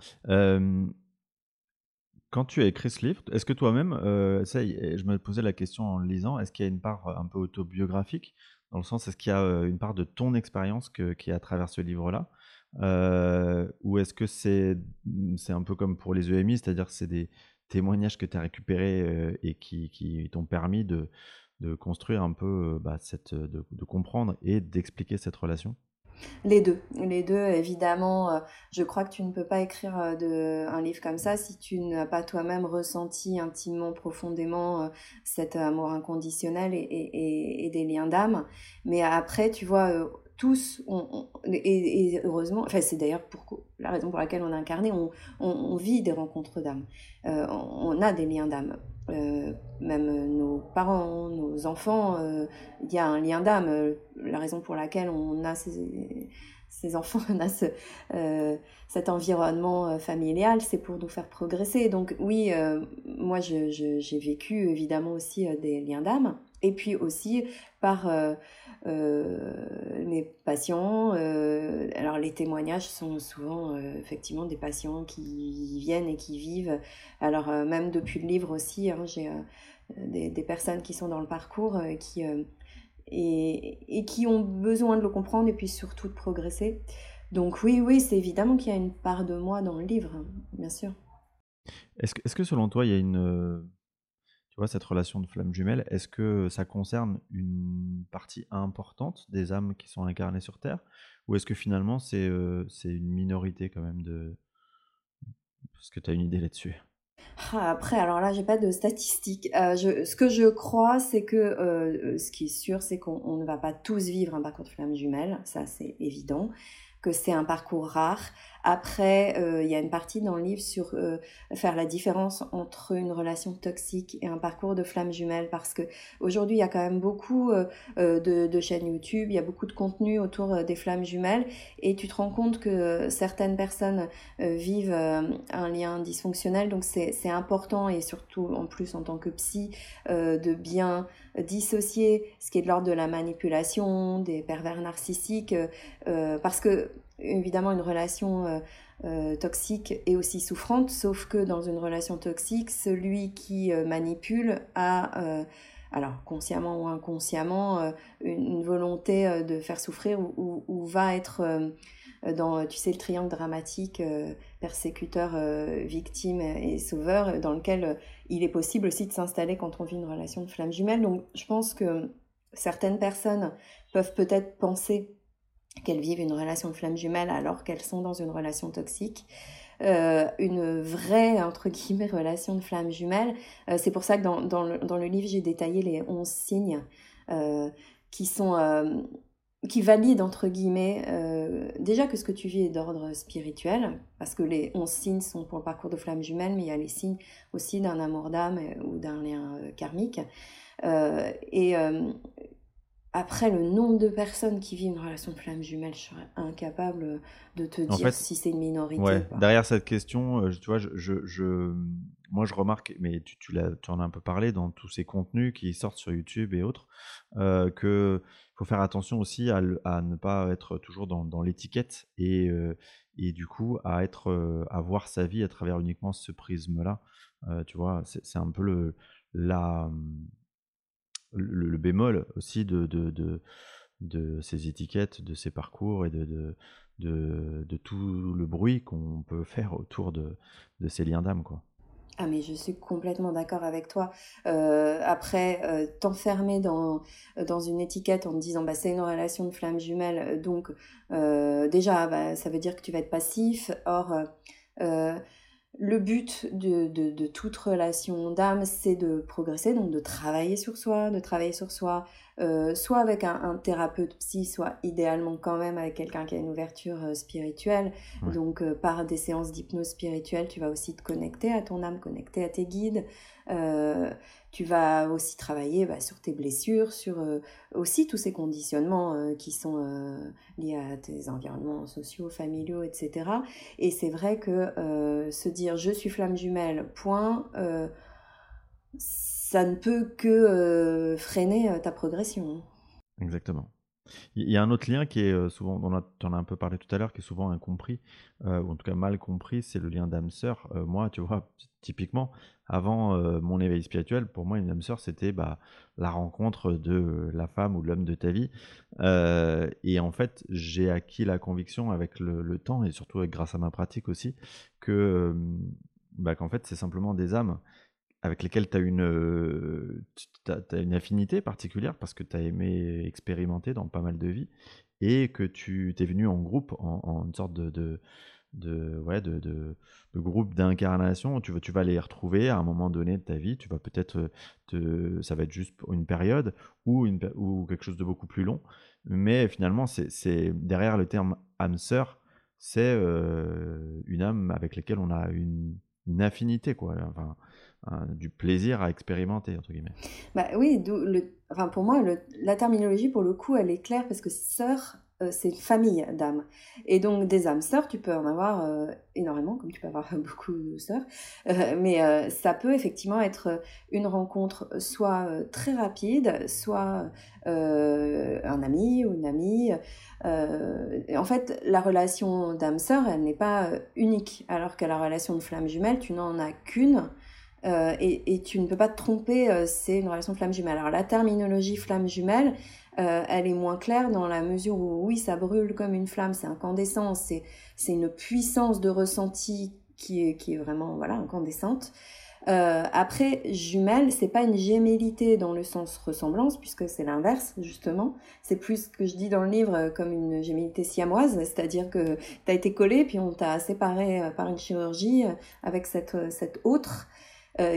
quand tu as écrit ce livre, est-ce que toi-même, je me posais la question en le lisant, est-ce qu'il y a une part un peu autobiographique? Dans le sens, est-ce qu'il y a une part de ton expérience qui est à travers ce livre-là? Ou est-ce que c'est c'est un peu comme pour les EMI, c'est-à-dire que c'est des témoignages que tu as récupérés et qui, qui t'ont permis de, de, construire un peu, bah, cette, de, comprendre et d'expliquer cette relation? Les deux, les deux, évidemment. Je crois que tu ne peux pas écrire de, un livre comme ça si tu n'as pas toi-même ressenti intimement, profondément cet amour inconditionnel et, et, et des liens d'âme. Mais après, tu vois, tous, et, heureusement, enfin c'est d'ailleurs la raison pour laquelle on a incarné, on, vit des rencontres d'âme, euh, on a des liens d'âme. Euh, même nos parents, nos enfants, euh, il y a un lien d'âme. La raison pour laquelle on a ces, ces enfants, on a ce, cet environnement familial, c'est pour nous faire progresser. Donc oui, moi j'ai vécu évidemment aussi des liens d'âme. Et puis aussi par euh, mes patients. Euh, alors les témoignages sont souvent euh, effectivement des patients qui viennent et qui vivent. Alors même depuis le livre aussi, hein, j'ai des, personnes qui sont dans le parcours qui et, qui ont besoin de le comprendre et puis surtout de progresser. Donc oui, oui, c'est évidemment qu'il y a une part de moi dans le livre, hein, bien sûr. Est-ce que, est -ce que selon toi, il y a une, cette relation de flamme jumelle, est-ce que ça concerne une partie importante des âmes qui sont incarnées sur Terre Ou est-ce que finalement c'est une minorité quand même de... Est-ce que tu as une idée là-dessus? Ah, après, alors là, j'ai pas de statistiques. ce que je crois, c'est que ce qui est sûr, c'est qu'on ne va pas tous vivre un parcours de flamme jumelle, ça c'est évident, c'est un parcours rare. Après, euh, il y a une partie dans le livre sur euh, faire la différence entre une relation toxique et un parcours de flamme jumelle parce que aujourd'hui il y a quand même beaucoup euh, de, chaînes YouTube, il y a beaucoup de contenu autour des flammes jumelles et tu te rends compte que certaines personnes vivent un lien dysfonctionnel donc c'est important et surtout en plus en tant que psy de bien dissocier ce qui est de l'ordre de la manipulation, des pervers narcissiques parce que évidemment une relation euh, euh, toxique est aussi souffrante, sauf que dans une relation toxique, celui qui euh, manipule a, alors consciemment ou inconsciemment, une, volonté de faire souffrir ou, va être dans, tu sais, le triangle dramatique persécuteur, victime et sauveur, dans lequel il est possible aussi de s'installer quand on vit une relation de flamme jumelle. Donc je pense que certaines personnes peuvent peut-être penser qu'elles vivent une relation de flamme jumelle alors qu'elles sont dans une relation toxique. Euh, une vraie, entre guillemets, relation de flamme jumelle. Euh, c'est pour ça que dans, le, livre, j'ai détaillé les 11 signes euh, qui sont... qui valident, entre guillemets, déjà que ce que tu vis est d'ordre spirituel, parce que les 11 signes sont pour le parcours de flamme jumelle, mais il y a les signes aussi d'un amour d'âme ou d'un lien karmique. et après, le nombre de personnes qui vivent une relation de flamme jumelle, je serais incapable de te dire si c'est une minorité. Ouais, derrière cette question, euh, tu vois, je, je, moi je remarque, mais tu, en as un peu parlé dans tous ces contenus qui sortent sur YouTube et autres, euh, qu'il faut faire attention aussi à, ne pas être toujours dans, l'étiquette et, euh, et du coup à, être, euh, à voir sa vie à travers uniquement ce prisme-là. tu vois, c'est un peu le, bémol aussi de, ces étiquettes, de ces parcours et de tout le bruit qu'on peut faire autour de, de ces liens d'âme. quoi. Ah mais je suis complètement d'accord avec toi. Euh, après, euh, t'enfermer dans, une étiquette en te disant bah, c'est une relation de flamme jumelle, donc euh, déjà bah, ça veut dire que tu vas être passif. Or, le but de, toute relation d'âme, c'est de progresser, donc de travailler sur soi, de travailler sur soi, euh, soit avec un, thérapeute psy, soit idéalement quand même avec quelqu'un qui a une ouverture euh, spirituelle. Donc euh, par des séances d'hypnose spirituelle, tu vas aussi te connecter à ton âme, connecter à tes guides. tu vas aussi travailler bah, sur tes blessures, sur aussi tous ces conditionnements qui sont liés à tes environnements sociaux, familiaux, etc. Et c'est vrai que se dire je suis flamme jumelle, point, ça ne peut que freiner ta progression. Exactement. Il y a un autre lien qui est souvent, on en a un peu parlé tout à l'heure, qui est souvent incompris, ou en tout cas mal compris, c'est le lien d'âme-sœur. moi, tu vois, typiquement, avant mon éveil spirituel, pour moi, une âme-sœur, c'était bah, la rencontre de la femme ou de l'homme de ta vie. et en fait, j'ai acquis la conviction avec le, temps, et surtout grâce à ma pratique aussi, que bah, qu'en fait, c'est simplement des âmes avec lesquels tu as une, euh, une affinité particulière parce que tu as aimé expérimenter dans pas mal de vies et que tu t'es venu en groupe, en, une sorte de, de, ouais, de, de, groupes d'incarnation. Tu, tu vas les retrouver à un moment donné de ta vie. Tu vas peut-être, ça va être juste une période ou, une, ou quelque chose de beaucoup plus long. Mais finalement, c'est derrière le terme âme sœur, c'est une âme avec laquelle on a une, une affinité, quoi. Enfin, du plaisir à expérimenter, entre guillemets. Bah oui, pour moi, la terminologie, pour le coup, elle est claire parce que sœur, euh, c'est une famille d'âmes. Et donc, des âmes sœurs, tu peux en avoir euh, énormément, comme tu peux avoir beaucoup de sœurs. Euh, mais ça peut effectivement être une rencontre soit très rapide, soit un ami ou une amie. en fait, la relation d'âme-sœur, elle n'est pas unique. Alors que la relation de flamme jumelle, tu n'en as qu'une. Et, et, tu ne peux pas te tromper, c'est une relation flamme jumelle. Alors la terminologie flamme jumelle, euh, elle est moins claire dans la mesure où oui, ça brûle comme une flamme, c'est incandescent, c'est c'est une puissance de ressenti qui est qui est vraiment voilà incandescente. Euh, après, jumelle, c'est pas une gémellité dans le sens ressemblance, puisque c'est l'inverse, justement. C'est plus ce que je dis dans le livre comme une gémellité siamoise, c'est-à-dire que tu as été collé, puis on t'a séparé euh, par une chirurgie avec cette, cette autre,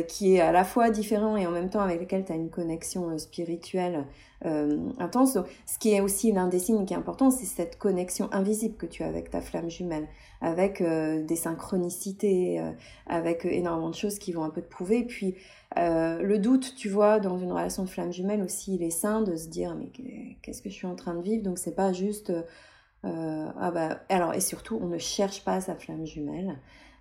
qui est à la fois différent et en même temps avec laquelle tu as une connexion spirituelle euh, intense. ce qui est aussi l'un des signes qui est important, c'est cette connexion invisible que tu as avec ta flamme jumelle, avec euh, des synchronicités, euh, avec énormément de choses qui vont un peu te prouver. Puis le doute, tu vois, dans une relation de flamme jumelle aussi, il est sain de se dire mais qu'est-ce que je suis en train de vivre? Donc c'est pas juste ah bah alors et surtout on ne cherche pas sa flamme jumelle.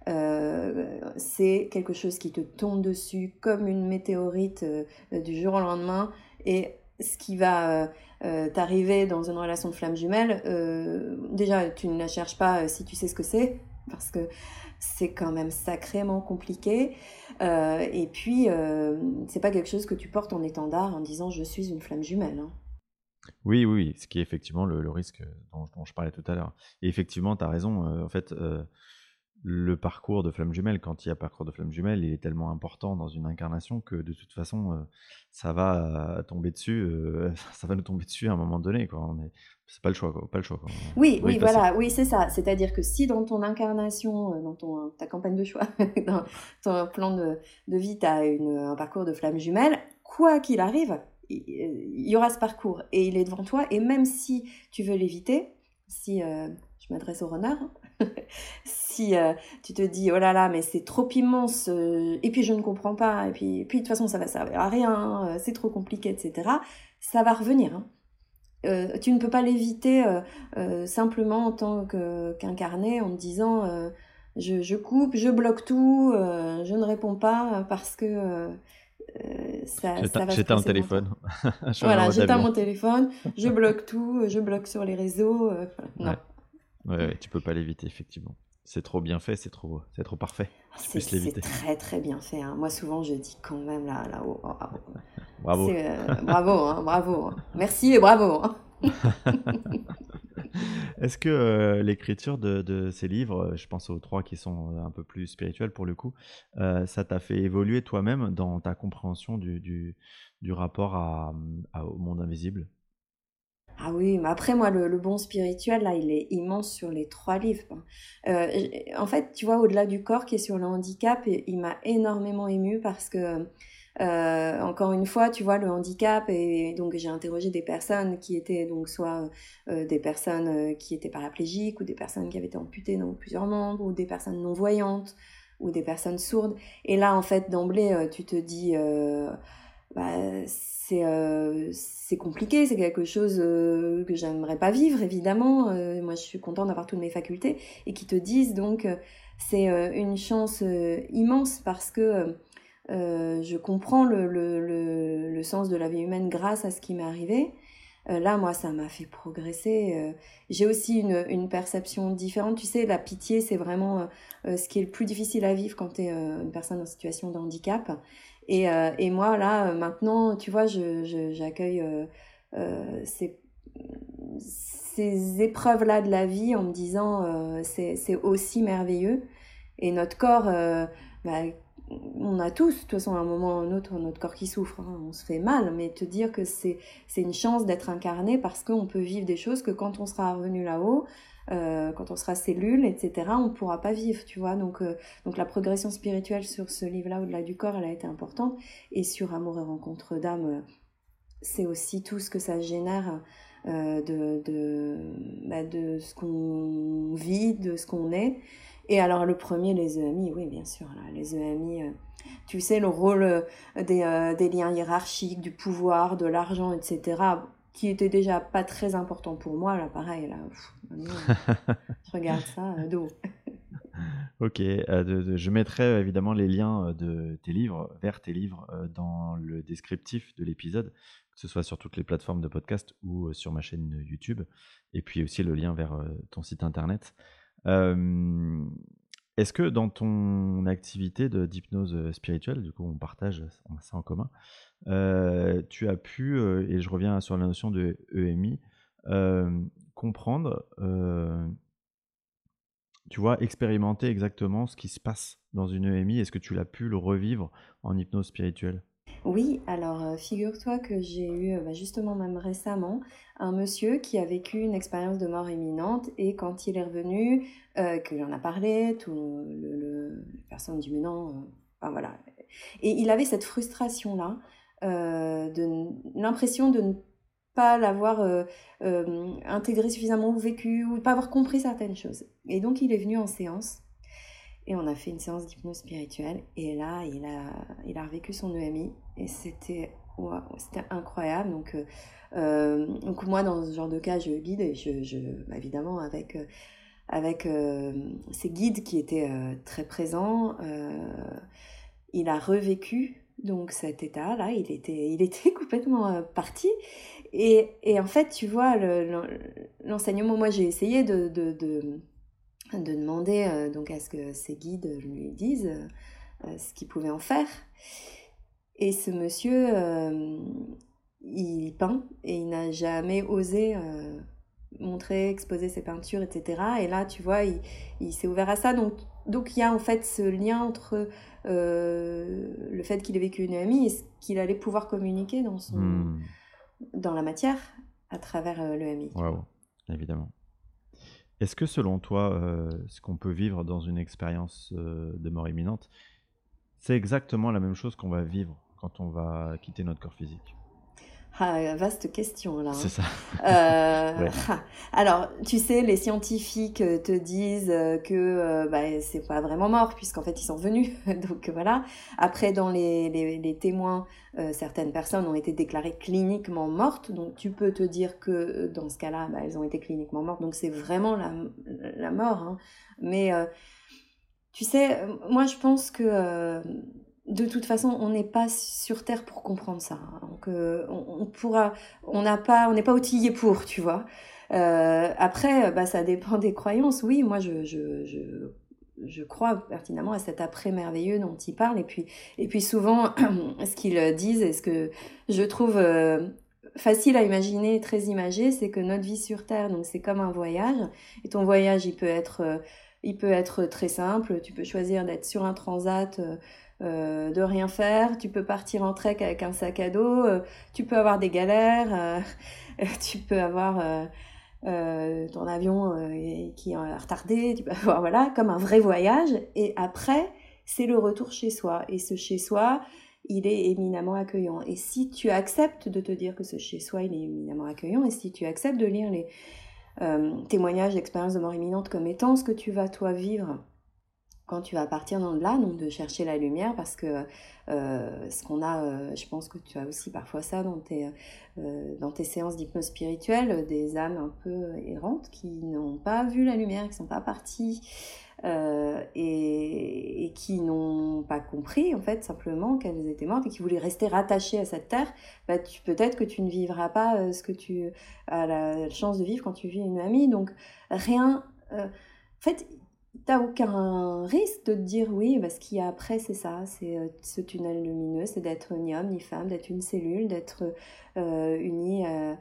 C'est quelque chose qui te tombe dessus comme une météorite du jour au lendemain et ce qui va euh, euh, t'arriver dans une relation de flamme jumelle, euh, déjà, tu ne la cherches pas si tu sais ce que c'est, parce que c'est quand même sacrément compliqué. et puis, c'est pas quelque chose que tu portes en étendard en disant je suis une flamme jumelle. Hein. Oui, oui, ce qui est effectivement le, risque dont, dont, je parlais tout à l'heure. Et effectivement, tu as raison. en fait, le parcours de flamme jumelle, quand il y a parcours de flamme jumelle, il est tellement important dans une incarnation que de toute façon, euh, ça va euh, tomber dessus, euh, ça va nous tomber dessus à un moment donné. Quoi. On est, c'est pas le choix, quoi, pas le choix. Oui, oui, voilà, oui, c'est ça. C'est-à-dire que si dans ton incarnation, dans ton, ta campagne de choix, dans ton plan de, vie, tu as un parcours de flamme jumelle, quoi qu'il arrive, il y aura ce parcours et il est devant toi. Et même si tu veux l'éviter, si je m'adresse au runner, si euh, tu te dis oh là là mais c'est trop immense euh, et puis je ne comprends pas et puis, puis de toute façon ça va servir à rien euh, c'est trop compliqué etc ça va revenir hein. tu ne peux pas l'éviter simplement en tant qu'incarné en te disant je, je, coupe je bloque tout je ne réponds pas parce que ça, ça j'éteins mon téléphone. voilà j'éteins mon téléphone je bloque tout je bloque sur les réseaux non Ouais, tu peux pas l'éviter, effectivement. C'est trop bien fait, c'est trop, c'est trop parfait. C'est très très bien fait. Hein. Moi souvent je dis quand même là, là haut oh, bravo. Euh, bravo, hein, bravo. Hein. Merci et bravo. Est-ce que euh, l'écriture de, ces livres, je pense aux trois qui sont euh, un peu plus spirituels pour le coup, ça t'a fait évoluer toi-même dans ta compréhension du, du, rapport à, au monde invisible? Ah oui, mais après, moi, le, bon spirituel, là, il est immense sur les trois livres. Euh, en fait, tu vois, au-delà du corps qui est sur le handicap, il m'a énormément ému parce que, euh, encore une fois, tu vois, le handicap, et donc j'ai interrogé des personnes qui étaient donc soit euh, des personnes qui étaient paraplégiques, ou des personnes qui avaient été amputées dans plusieurs membres, ou des personnes non-voyantes, ou des personnes sourdes. Et là, en fait, d'emblée, tu te dis... Bah, euh, c'est compliqué, c'est quelque chose euh, que j'aimerais pas vivre évidemment. Euh, moi je suis contente d'avoir toutes mes facultés et qui te disent donc c'est une chance immense parce que je comprends le, sens de la vie humaine grâce à ce qui m'est arrivé. Là moi ça m'a fait progresser. J'ai aussi une, une, perception différente. Tu sais la pitié c'est vraiment ce qui est le plus difficile à vivre quand tu es une personne en situation de handicap. Et, euh, et moi, là, euh, maintenant, tu vois, j'accueille euh, ces, ces épreuves-là de la vie en me disant c'est aussi merveilleux. Et notre corps, bah, on a tous, de toute façon, à un moment ou à un autre, notre corps qui souffre, hein, on se fait mal, mais te dire que c'est une chance d'être incarné parce qu'on peut vivre des choses que quand on sera revenu là-haut, quand on sera cellule, etc., on ne pourra pas vivre, tu vois. Donc, donc la progression spirituelle sur ce livre-là, au-delà du corps, elle a été importante. Et sur Amour et rencontre d'âme, c'est aussi tout ce que ça génère de, de, bah, de ce qu'on vit, de ce qu'on est. Et alors le premier, les EMI, oui, bien sûr, les EMI, euh, tu sais, le rôle euh, des, euh, des, liens hiérarchiques, du pouvoir, de l'argent, etc., qui était déjà pas très important pour moi, là, pareil, là, je regarde ça d'eau. ok, je mettrai évidemment les liens de tes livres, vers tes livres, dans le descriptif de l'épisode, que ce soit sur toutes les plateformes de podcast ou sur ma chaîne YouTube, et puis aussi le lien vers ton site internet. Est-ce que dans ton activité d'hypnose spirituelle, du coup on partage ça en commun, tu as pu, et je reviens sur la notion de EMI, comprendre, tu vois, expérimenter exactement ce qui se passe dans une EMI Est-ce que tu l'as pu le revivre en hypnose spirituelle? Oui, alors euh, figure-toi que j'ai eu euh, bah, justement même récemment un monsieur qui a vécu une expérience de mort imminente et quand il est revenu, euh, qu'il en a parlé, tout le, le personne du menant, enfin voilà. Et il avait cette frustration-là, de l'impression de ne pas l'avoir intégré suffisamment ou vécu, ou de pas avoir compris certaines choses. Et donc il est venu en séance et on a fait une séance d'hypnose spirituelle. Et là, il a, il a revécu son EMI. Et c'était c'était incroyable. Donc, euh, euh, donc, moi, dans ce genre de cas, je guide. Je, je bah, évidemment, avec, euh, avec ces guides qui étaient très présents, il a revécu donc cet état-là. Il était, il était complètement parti. Et, et, en fait, tu vois, l'enseignement, moi, j'ai essayé de de demander euh, donc à ce que ses guides lui disent euh, ce qu'il pouvait en faire. Et ce monsieur, euh, il peint et il n'a jamais osé montrer, exposer ses peintures, etc. Et là, tu vois, il, s'est ouvert à ça. Donc, donc il y a en fait ce lien entre le fait qu'il ait vécu une amie et ce qu'il allait pouvoir communiquer dans, son, hmm. dans la matière à travers le ami. Waouh, évidemment. Est-ce que selon toi, euh, ce qu'on peut vivre dans une expérience euh, de mort imminente, c'est exactement la même chose qu'on va vivre quand on va quitter notre corps physique? Ah, vaste question là. C'est ça. Euh, alors, tu sais, les scientifiques euh, te disent euh, que bah, c'est pas vraiment mort puisqu'en fait ils sont venus. Donc voilà. Après, dans les, les, témoins, certaines personnes ont été déclarées cliniquement mortes. Donc tu peux te dire que dans ce cas-là, bah, elles ont été cliniquement mortes. Donc c'est vraiment la, la mort. Hein. Mais tu sais, moi je pense que de toute façon, on n'est pas sur Terre pour comprendre ça. Donc, euh, on, on n'a pas, on n'est pas outillé pour, tu vois. Euh, après, bah, ça dépend des croyances. Oui, moi, je, je, je, je crois pertinemment à cet après merveilleux dont il parle. Et puis, et puis souvent, ce qu'ils disent et ce que je trouve euh, facile à imaginer, très imagé, c'est que notre vie sur Terre, donc c'est comme un voyage. Et ton voyage, il peut être, il peut être très simple. Tu peux choisir d'être sur un transat euh, de rien faire, tu peux partir en trek avec un sac à dos, euh, tu peux avoir des galères, euh, tu peux avoir ton avion qui est retardé, tu peux avoir voilà comme un vrai voyage. Et après, c'est le retour chez soi. Et ce chez soi, il est éminemment accueillant. Et si tu acceptes de te dire que ce chez soi, il est éminemment accueillant, et si tu acceptes de lire les témoignages d'expériences de mort imminente comme étant ce que tu vas toi vivre quand tu vas partir dans là, donc de chercher la lumière, parce que euh, ce qu'on a, euh, je pense que tu as aussi parfois ça dans tes, euh, dans tes séances d'hypnose spirituelle, des âmes un peu errantes qui n'ont pas vu la lumière, qui ne sont pas parties et, qui n'ont pas compris en fait simplement qu'elles étaient mortes et qui voulaient rester rattachées à cette terre. Bah, peut-être que tu ne vivras pas ce que tu as la chance de vivre quand tu vis une amie. Donc rien. en fait, t'as aucun risque de te dire oui, bah, ce qu'il y a après, c'est ça, c'est euh, ce tunnel lumineux, c'est d'être ni homme ni femme, d'être une cellule, d'être euh, uni euh,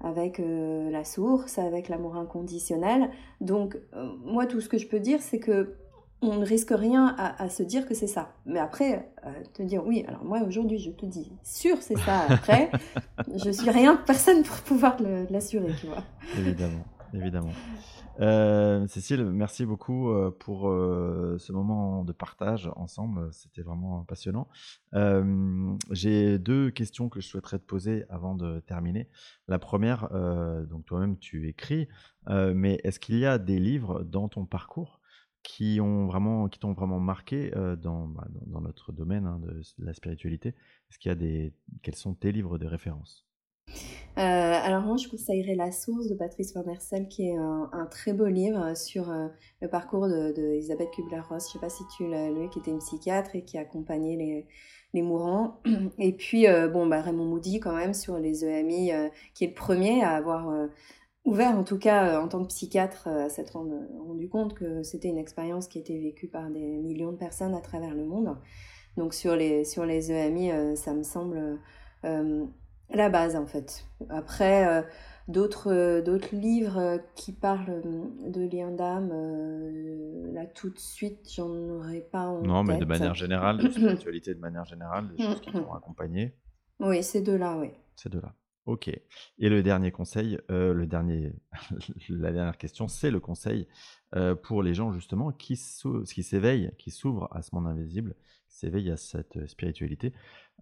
avec la source, avec l'amour inconditionnel. Donc, moi, tout ce que je peux dire, c'est que on ne risque rien à, se dire que c'est ça. Mais après, te dire oui, alors moi aujourd'hui je te dis sûr c'est ça. Après, je suis rien, personne pour pouvoir l'assurer, tu vois. Évidemment. Évidemment. Euh, Cécile, merci beaucoup euh, pour euh, ce moment de partage ensemble. C'était vraiment passionnant. J'ai deux questions que je souhaiterais te poser avant de terminer. La première, donc toi-même tu écris, mais est-ce qu'il y a des livres dans ton parcours qui ont vraiment, t'ont vraiment marqué dans, bah, dans, notre domaine hein, de la spiritualité? Est-ce qu'il y a des, quels sont tes livres de référence? Euh, alors moi, je conseillerais La Source de Patrice Van qui est un, très beau livre sur euh, le parcours de, de Kubler-Ross. Je ne sais pas si tu l'as lu, qui était une psychiatre et qui accompagnait les, mourants. Et puis, euh, bon, bah, Raymond Moody, quand même, sur les EMI, qui est le premier à avoir ouvert, en tout cas en tant que psychiatre, à s'être rendu compte que c'était une expérience qui était vécue par des millions de personnes à travers le monde. Donc sur les, sur les EMI, ça me semble la base en fait. Après, euh, d'autres euh, livres euh, qui parlent de lien d'âme, là tout de suite, j'en aurais pas en Non, mais de manière générale, de spiritualité de manière générale, des choses qui t'ont accompagné. Oui, ces deux-là, oui. Ces deux-là. Ok. Et le dernier conseil, le dernier, la dernière question, c'est le conseil pour les gens justement qui s'éveillent, qui s'ouvrent à ce monde invisible, qui s'éveillent à cette spiritualité.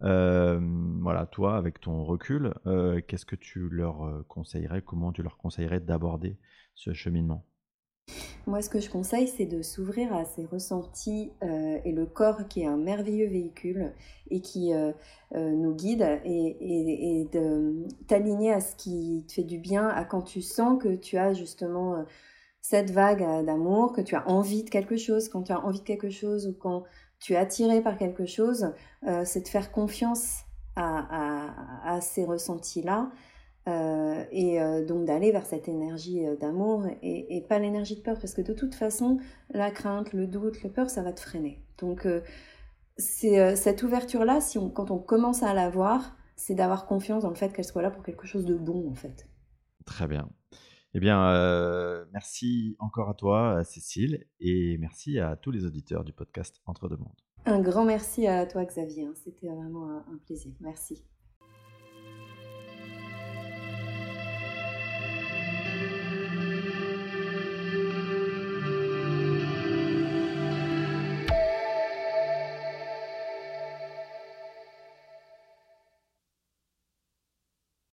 Euh, voilà, toi, avec ton recul, euh, qu'est-ce que tu leur euh, conseillerais? Comment tu leur conseillerais d'aborder ce cheminement? Moi, ce que je conseille, c'est de s'ouvrir à ses ressentis et le corps qui est un merveilleux véhicule et qui nous guide et, et de t'aligner à ce qui te fait du bien, à quand tu sens que tu as justement cette vague d'amour, que tu as envie de quelque chose, quand tu as envie de quelque chose ou quand tu es attiré par quelque chose, euh, c'est de faire confiance à, ces ressentis-là euh, et euh, donc d'aller vers cette énergie d'amour et, pas l'énergie de peur parce que de toute façon, la crainte, le doute, le peur, ça va te freiner. Donc c'est cette ouverture-là, si on, quand on commence à la voir, c'est d'avoir confiance dans le fait qu'elle soit là pour quelque chose de bon en fait. Très bien. Eh bien, euh, merci encore à toi, Cécile, et merci à tous les auditeurs du podcast Entre deux mondes. Un grand merci à toi, Xavier. Hein. C'était vraiment un plaisir. Merci.